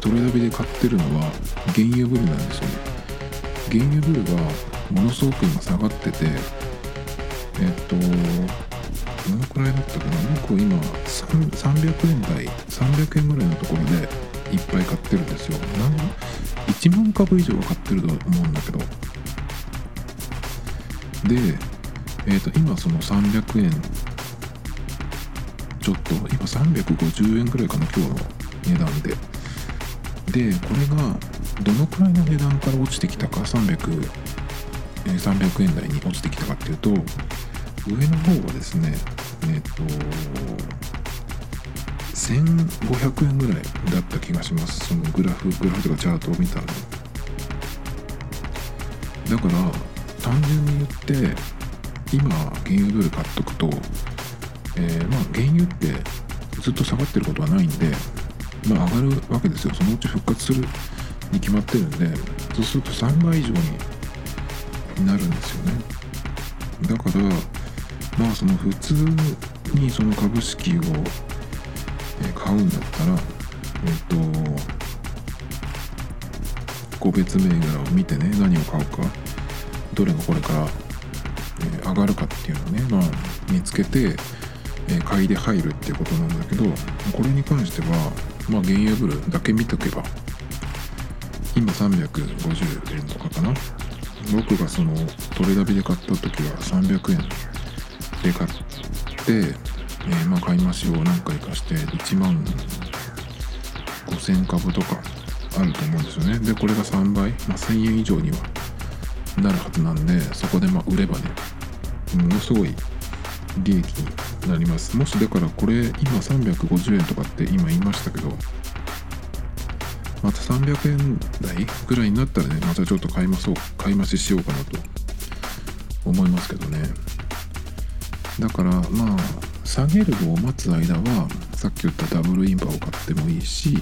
トレーダビで買ってるのは原油ブルなんですよね。原油ブルがものすごく今下がっててえっとどのくらいだったかな僕今300円台300円ぐらいのところでいっぱい買ってるんですよ。1万株以上は買ってると思うんだけど。で、えー、と今その300円ちょっと今350円ぐらいかな今日の値段で。でこれがどのくらいの値段から落ちてきたか300、300円台に落ちてきたかっていうと上の方はですねえっ、ー、と1500円ぐらいだった気がします。そのグラフグラフとかチャートを見たらだから単純に言って今原油ドル買っとくと、えー、まあ原油ってずっと下がってることはないんでまあ上がるわけですよ。そのうち復活するに決まってるんでそうすると3倍以上になるんですよね。だからまあその普通にその株式を買うんだったらえっと個別銘柄を見てね何を買うかどれがこれから、上がるかっていうのをね、まあ、見つけて、買いで入るっていうことなんだけどこれに関してはまあ原油ブルだけ見とけば今350円とかかな。僕がそのトレダビで買った時は300円。で買って、えー、まあ買い増しを何回かして1万5000株とかあると思うんですよね。でこれが3倍、まあ、1000円以上にはなるはずなんでそこでま売ればねものすごい利益になります。もしだからこれ今350円とかって今言いましたけどまた300円台ぐらいになったらねまたちょっと買います買い増ししようかなと思いますけどね。だからまあ下げるのを待つ間はさっき言ったダブルインバーを買ってもいいし、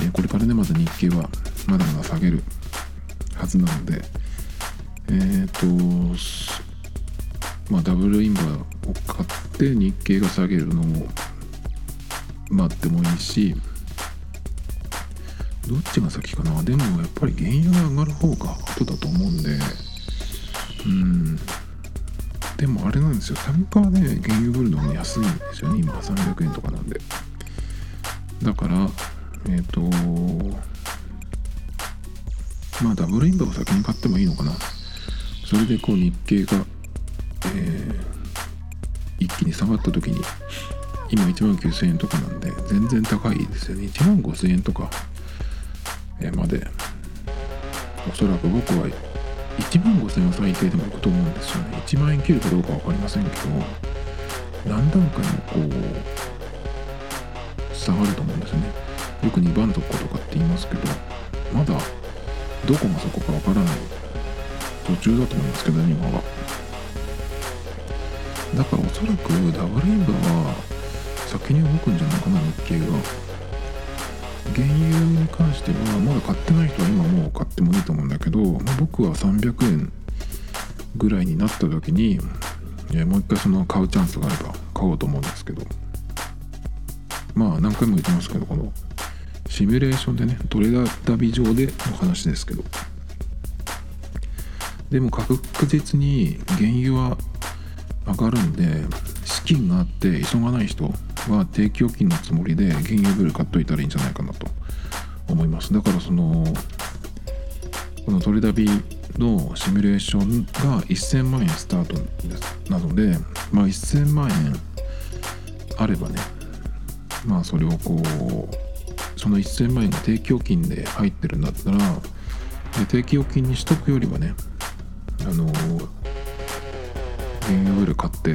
えー、これからねまだ日経はまだまだ下げるはずなのでえっ、ー、とまあ、ダブルインバーを買って日経が下げるのも待ってもいいしどっちが先かな？でもやっぱり原油が上がる方が後だと思うんでうん。でもあれなんですよ。単価はね原油ブルの方が安いんですよね。今300円とかなんで。だからえっ、ー、とまあダブルインバーを先に買ってもいいのかな。それでこう日経がえー、一気に下がった時に今1万9000円とかなんで全然高いですよね。1万5000円とかまで。おそらく僕は1万5000円は最低でもいくと思うんですよね。1万円切るかどうか分かりませんけど何段階もこう下がると思うんですよね。よく2番底とかって言いますけどまだどこがそこか分からない。途中だと思いますけどね今は。だからおそらくダブルインバは先に動くんじゃないかな日経が。原油に関してはまだ買ってない人は今もう買ってもいいと思うんだけど、まあ、僕は300円ぐらいになった時にもう一回その買うチャンスがあれば買おうと思うんですけど。まあ何回も言ってますけどこのシミュレーションでねトレーダー旅上での話ですけど。でも確実に原油は上がるんで資金があって急がない人は定期預金のつもりで原油ブル買っといたらいいんじゃないかなと思います。だからそのこのトレダビのシミュレーションが1000万円スタートです。なので、まあ、1000万円あればねまあそれをこうその1000万円が定期預金で入ってるんだったらで定期預金にしとくよりはねあの原油ブル買って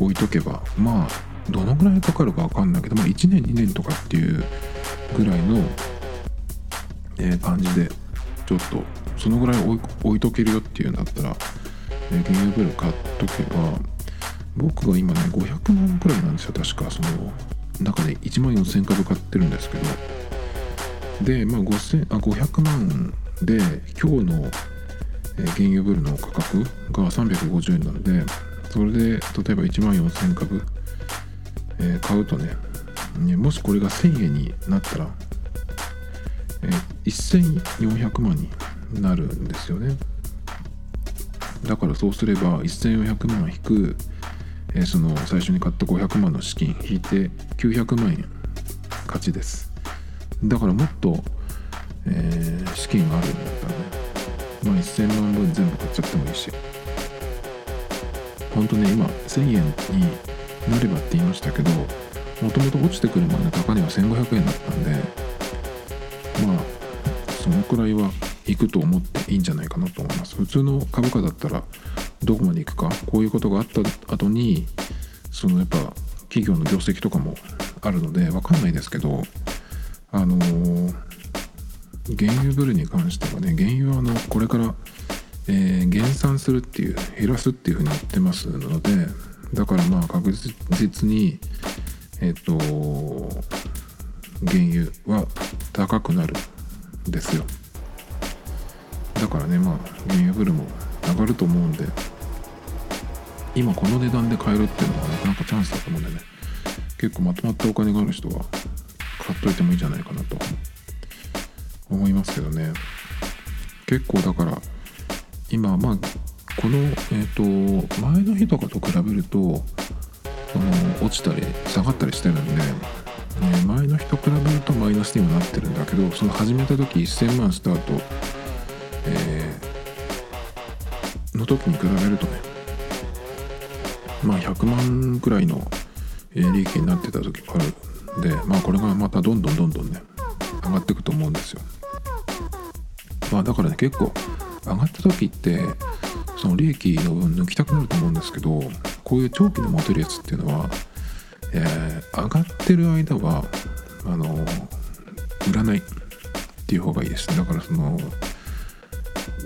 置いとけばまあどのぐらいかかるか分かんないけど、まあ、1年2年とかっていうぐらいの、えー、感じでちょっとそのぐらい置いとけるよっていうんだったら、えー、原油ブル買っとけば僕が今ね500万くらいなんですよ確か。その中で1万4000株買ってるんですけど。でまあ5000あ500万で今日の原油ブルの価格が350円なのでそれで例えば1万4000株、えー、買うとねもしこれが1000円になったら、えー、1400万になるんですよね。だからそうすれば1400万引く、えー、その最初に買った500万の資金引いて900万円勝ちです。だからもっと、えー、資金があるんだったらね。まあ1000万分全部買っちゃってもいいし。本当ね今1000円になればって言いましたけどもともと落ちてくるまでの高値は1500円だったんでまあそのくらいは行くと思っていいんじゃないかなと思います。普通の株価だったらどこまで行くかこういうことがあった後にそのやっぱ企業の業績とかもあるので分かんないですけどあのー、原油ブルに関してはね原油はあのこれからえー、減産するっていう減らすっていうふうに言ってますのでだからまあ確実にえっ、ー、と原油は高くなるんですよ。だからねまあ原油ブルも上がると思うんで今この値段で買えるっていうのはなかなかチャンスだと思うんでね。結構まとまったお金がある人は買っといてもいいんじゃないかなと。思いますけどね。結構だから今まあこの、えーと、前の日とかと比べるとあの落ちたり下がったりしてるんで、ね、前の日と比べるとマイナスにもなってるんだけどその始めた時1000万スタート、えー、の時に比べるとねまあ100万くらいの利益になってた時もあるんでまあこれがまたどんどんどんどんね上がっていくと思うんですよ。まあだからね結構上がった時ってその利益の分抜きたくなると思うんですけどこういう長期で持てるやつっていうのは、えー、上がってる間はあの売らないっていう方がいいですだからその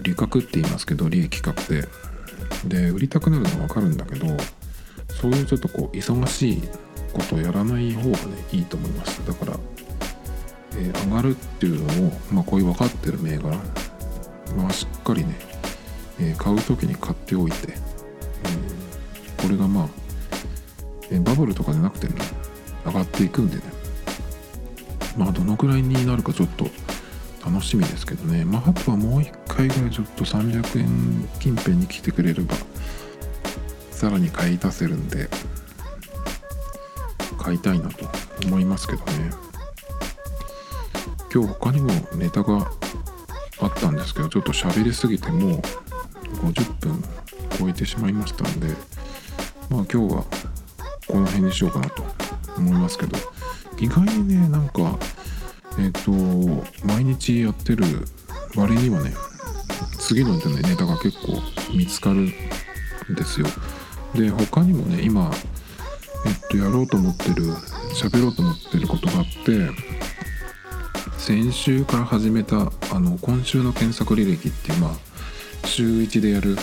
利確って言いますけど利益確定。で売りたくなるのは分かるんだけどそういうちょっとこう忙しいことをやらない方がねいいと思います。だから、えー、上がるっていうのを、まあ、こういう分かってる銘柄まあ、しっかりね、えー、買う時に買っておいて、えー、これがまあ、えー、バブルとかじゃなくてね上がっていくんでね。まあどのくらいになるかちょっと楽しみですけどね。まああとはもう一回ぐらいちょっと300円近辺に来てくれればさらに買い足せるんで買いたいなと思いますけどね。今日他にもネタがあったんですけどちょっと喋りすぎてもう50分超えてしまいましたんでまあ今日はこの辺にしようかなと思いますけど意外にねなんかえっ、ー、と毎日やってる割にはね次の、ね、ネタが結構見つかるんですよ。で他にもね今えっとやろうと思ってる喋ろうと思ってることがあって先週から始めたあの今週の検索履歴っていうまあ週1でやる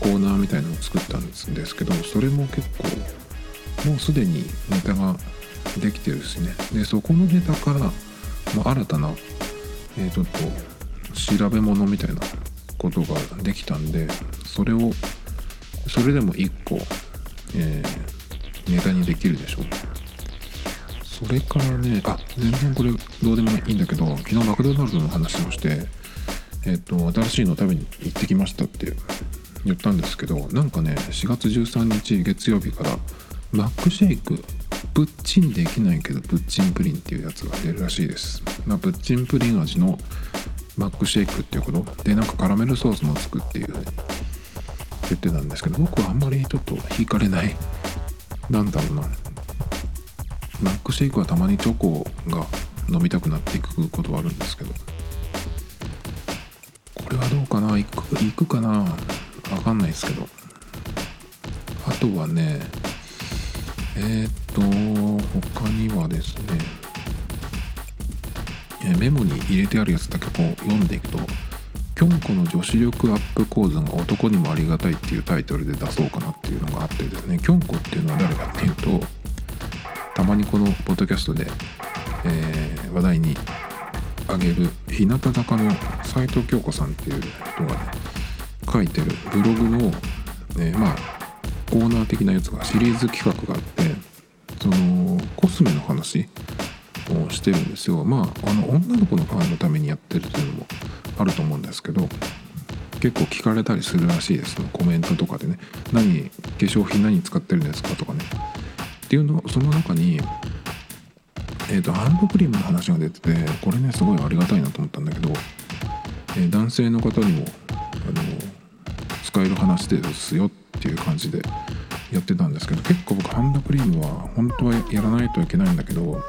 コーナーみたいなのを作ったんですけどそれも結構もうすでにネタができてるしね。でそこのネタから、まあ、新たな、えー、ちょっと調べ物みたいなことができたんでそれをそれでも1個、えー、ネタにできるでしょう。それからねあ全然これどうでもいいんだけど昨日マクドナルドの話をしてえっ、と新しいの食べに行ってきましたって言ったんですけどなんかね4月13日月曜日からマックシェイクプッチンできないけどプッチンプリンっていうやつが出るらしいです、まあ、プッチンプリン味の、マックシェイクっていうことでなんかカラメルソースもつくっていうふうに言ってたんですけど僕はあんまりちょっと惹かれないなんだろうな。マックシェイクはたまにチョコが飲みたくなっていくことはあるんですけどどうかないくいくかな。わかんないですけど。あとはねえー、っと他にはですね。メモに入れてあるやつだけこう読んでいくと「キョンコの女子力アップ構図が男にもありがたい」っていうタイトルで出そうかなっていうのがあってですねキョンコっていうのは誰かっていうとたまにこのポッドキャストで、えー、話題にあげる日向坂の斎藤京子さんっていう人が書いてるブログの、えー、まあコーナー的なやつがシリーズ企画があってそのコスメの話をしてるんですよ。まああの女の子のファンのためにやってるっていうのもあると思うんですけど結構聞かれたりするらしいです。コメントとかでね。何化粧品何使ってるんですかとかね。っていうのその中にえーと、ハンドクリームの話が出ててこれねすごいありがたいなと思ったんだけど、えー、男性の方にもあの使える話ですよっていう感じでやってたんですけど結構僕ハンドクリームは本当はやらないといけないんだけど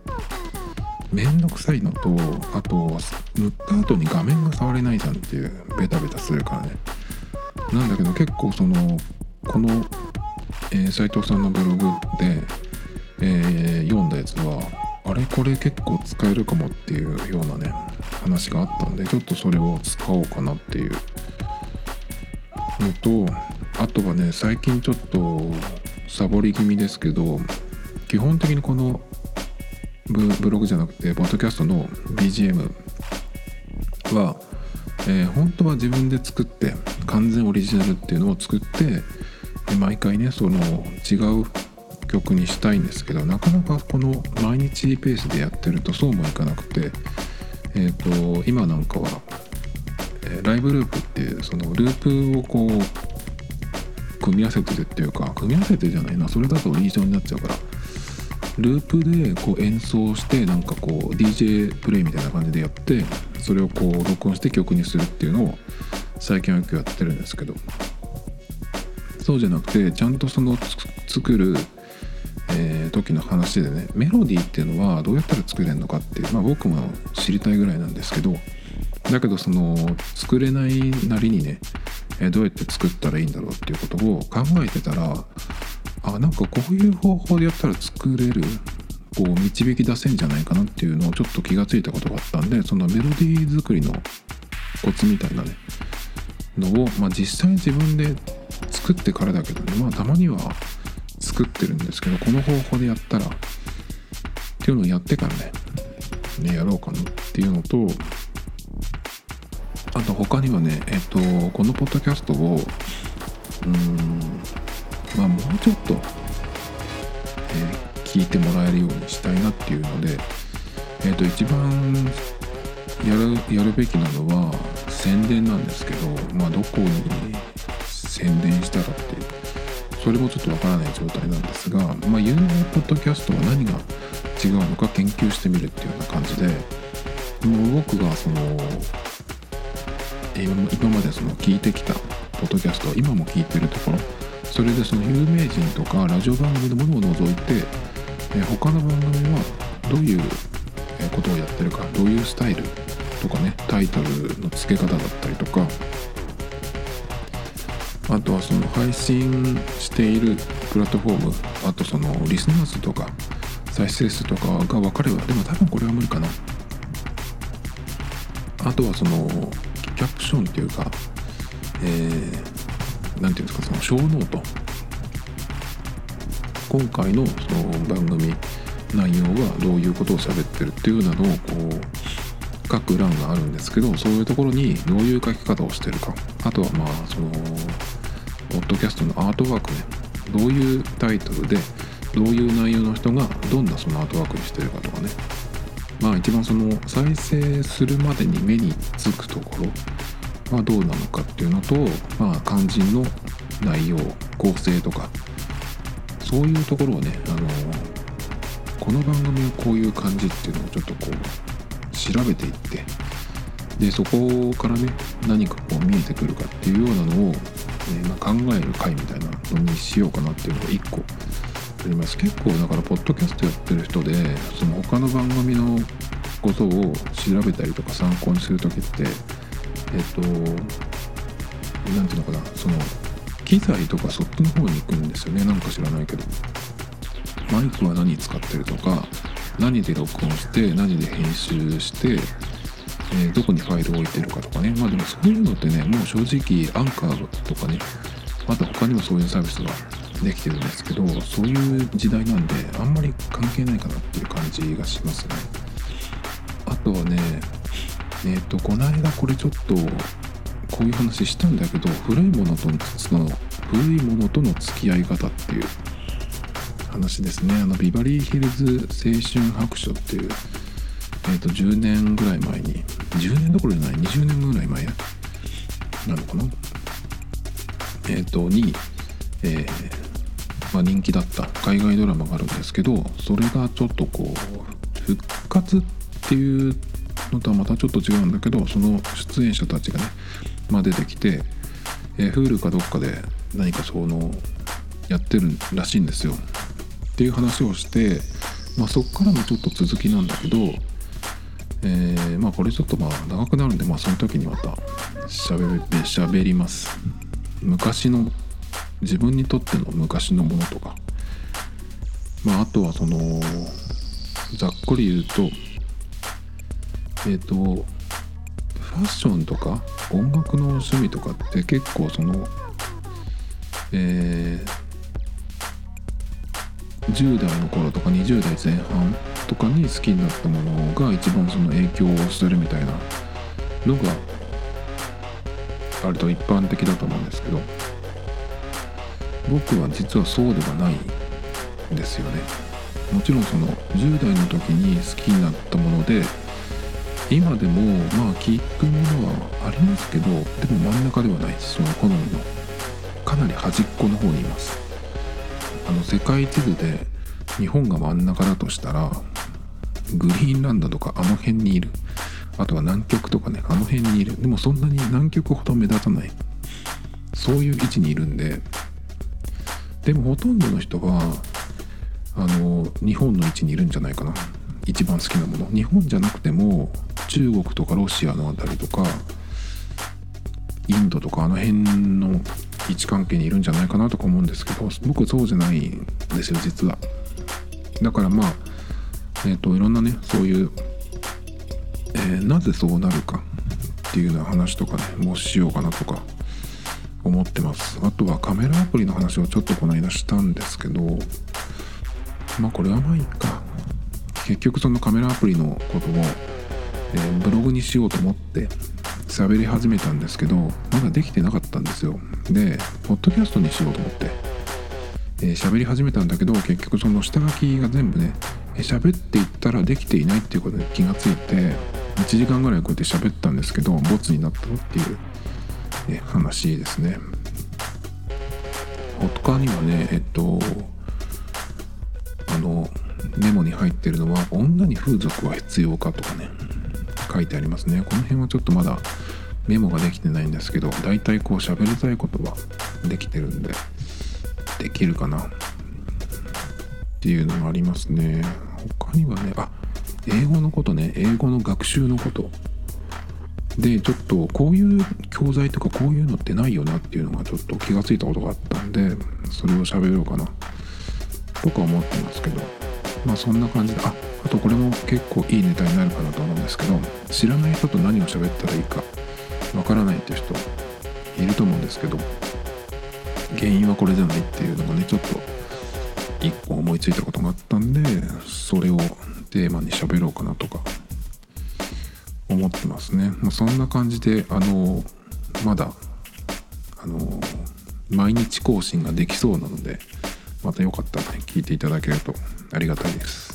めんどくさいのとあと塗った後に画面が触れないじゃんっていうベタベタするからね。なんだけど結構そのこの、えー、斉藤さんのブログで、えー、読んだやつはあれこれ結構使えるかもっていうようなね話があったんでちょっとそれを使おうかなっていう。のとあとはね最近ちょっとサボり気味ですけど基本的にこのブログじゃなくてポッドキャストの BGM は、えー、本当は自分で作って完全オリジナルっていうのを作って毎回ねその違う曲にしたいんですけどなかなかこの毎日ペースでやってるとそうもいかなくてえ、ー、と今なんかは、えー、ライブループっていうそのループをこう組み合わせててっていうか組み合わせてじゃないなそれだと印象になっちゃうからループでこう演奏してなんかこう DJ プレイみたいな感じでやってそれをこう録音して曲にするっていうのを最近はよくやってるんですけど。そうじゃなくてちゃんとその作る、時の話でねメロディーっていうのはどうやったら作れるのかってまあ僕も知りたいぐらいなんですけどだけどその作れないなりにね、え、どうやって作ったらいいんだろうっていうことを考えてたらあなんかこういう方法でやったら作れるこう導き出せんじゃないかなっていうのをちょっと気がついたことがあったんでそのメロディー作りのコツみたいなねのを、まあ、実際自分で作ってからだけどねまあたまには作ってるんですけどこの方法でやったらっていうのをやってからねねやろうかな。っていうのとあと他にはねえっとこのポッドキャストをうんまあ、もうちょっと、えー、聞いてもらえるようにしたいなっていうので、えー、と一番やるやるべきなのは宣伝なんですけど、まあ、どこに宣伝したらってそれもちょっとわからない状態なんですが、まあ、有名ポッドキャストは何が違うのか研究してみるっていうような感じでも僕がその今までその聞いてきたポッドキャスト今も聞いてるところそれでその有名人とかラジオ番組のものを除いて、え他の番組はどういうことをやってるかどういうスタイルとかねタイトルの付け方だったりとかあとはその配信しているプラットフォームあとそのリスナー数とか再生数とかが分かればでも多分これは無理かな。あとはそのキャプションっていうか、えー、何て言うんですかそのショーノート。今回のその番組内容はどういうことを喋ってるっていうなどをこう書く欄があるんですけどそういうところにどういう書き方をしてるか。あとはまあそのポッドキャストのアートワークね。どういうタイトルでどういう内容の人がどんなそのアートワークにしてるかとかね。まあ一番その再生するまでに目につくところはどうなのかっていうのと、まあ、肝心の内容構成とか。そういうところをね、あのこの番組はこういう感じっていうのをちょっとこう調べていってでそこからね何かこう見えてくるかっていうようなのを、えまあ、考える回みたいなのにしようかなっていうのが1個あります。結構だからポッドキャストやってる人でその他の番組のことを調べたりとか参考にする時ってえっと何ていうのかなその機材とかそっちの方に行くんですよね。なんか知らないけど。マイクは何使ってるとか何で録音して何で編集してえー、どこにファイルを置いてるかとかね。まあでもそういうのってねもう正直アンカーとかねまた他にもそういうサービスができてるんですけどそういう時代なんであんまり関係ないかなっていう感じがしますね。あとはねえっ、ー、とこの間これちょっとこういう話したんだけど古いものとの古いものとの付き合い方っていう話ですね。あのビバリーヒルズ青春白書っていうえっ、ー、と10年ぐらい前に10年どころじゃない20年ぐらい前なのかな？えっ、ー、とに、えー、まあ、人気だった海外ドラマがあるんですけどそれがちょっとこう復活っていうのとはまたちょっと違うんだけどその出演者たちがね、まあ、出てきて、えー、Hulu かどっかで何かそのやってるらしいんですよ。っていう話をして、まあ、そっからのちょっと続きなんだけどえー、まあこれちょっとまあ長くなるんでまあその時にまたしゃべしゃべります。昔の自分にとっての昔のものとか。まああとはそのざっくり言うとえっ、ー、とファッションとか音楽の趣味とかって結構そのえー、10代の頃とか20代前半とかに好きになったものが一番その影響をしてるみたいなのが割と一般的だと思うんですけど僕は実はそうではないんですよね。もちろんその10代の時に好きになったもので今でもまあ聞くものはありますけどでも真ん中ではないです。その好みのかなり端っこの方にいます。あの世界地図で日本が真ん中だとしたらグリーンランドとかあの辺にいる。あとは南極とかねあの辺にいる。でもそんなに南極ほど目立たない。そういう位置にいるんで。でもほとんどの人はあの日本の位置にいるんじゃないかな。一番好きなもの。日本じゃなくても中国とかロシアの辺りとかインドとかあの辺の位置関係にいるんじゃないかなとか思うんですけど僕そうじゃないんですよ実は。だからまあえーと、いろんなねそういう、えー、なぜそうなるかっていうような話とかねもうしようかなとか思ってます。あとはカメラアプリの話をちょっとこの間したんですけどまあこれはまあいいか。結局そのカメラアプリのことを、えー、ブログにしようと思って喋り始めたんですけどまだできてなかったんですよ。でポッドキャストにしようと思って。えー、喋り始めたんだけど結局その下書きが全部ね喋っていったらできていないっていうことに気がついて1時間ぐらいこうやって喋ったんですけどボツになったっていう、ね、話ですね。他にはねえっとあのメモに入ってるのは「女に風俗は必要か?」とかね。書いてありますね。この辺はちょっとまだメモができてないんですけど大体こう喋りたいことはできてるんでできるかな。っていうのがありますね。他にはねあ英語のことね。英語の学習のこと。でちょっとこういう教材とかこういうのってないよな。っていうのがちょっと気がついたことがあったんでそれを喋ろうかな。とか思ってますけど。まあそんな感じで。ああとこれも結構いいネタになるかなと思うんですけど知らない人と何を喋ったらいいかわからないっていう人いると思うんですけど原因はこれじゃないっていうのがねちょっと一個思いついたことがあったんでそれをテーマに喋ろうかなとか思ってますね、まあ、そんな感じであのまだあの毎日更新ができそうなのでまたよかったらね聞いていただけるとありがたいです。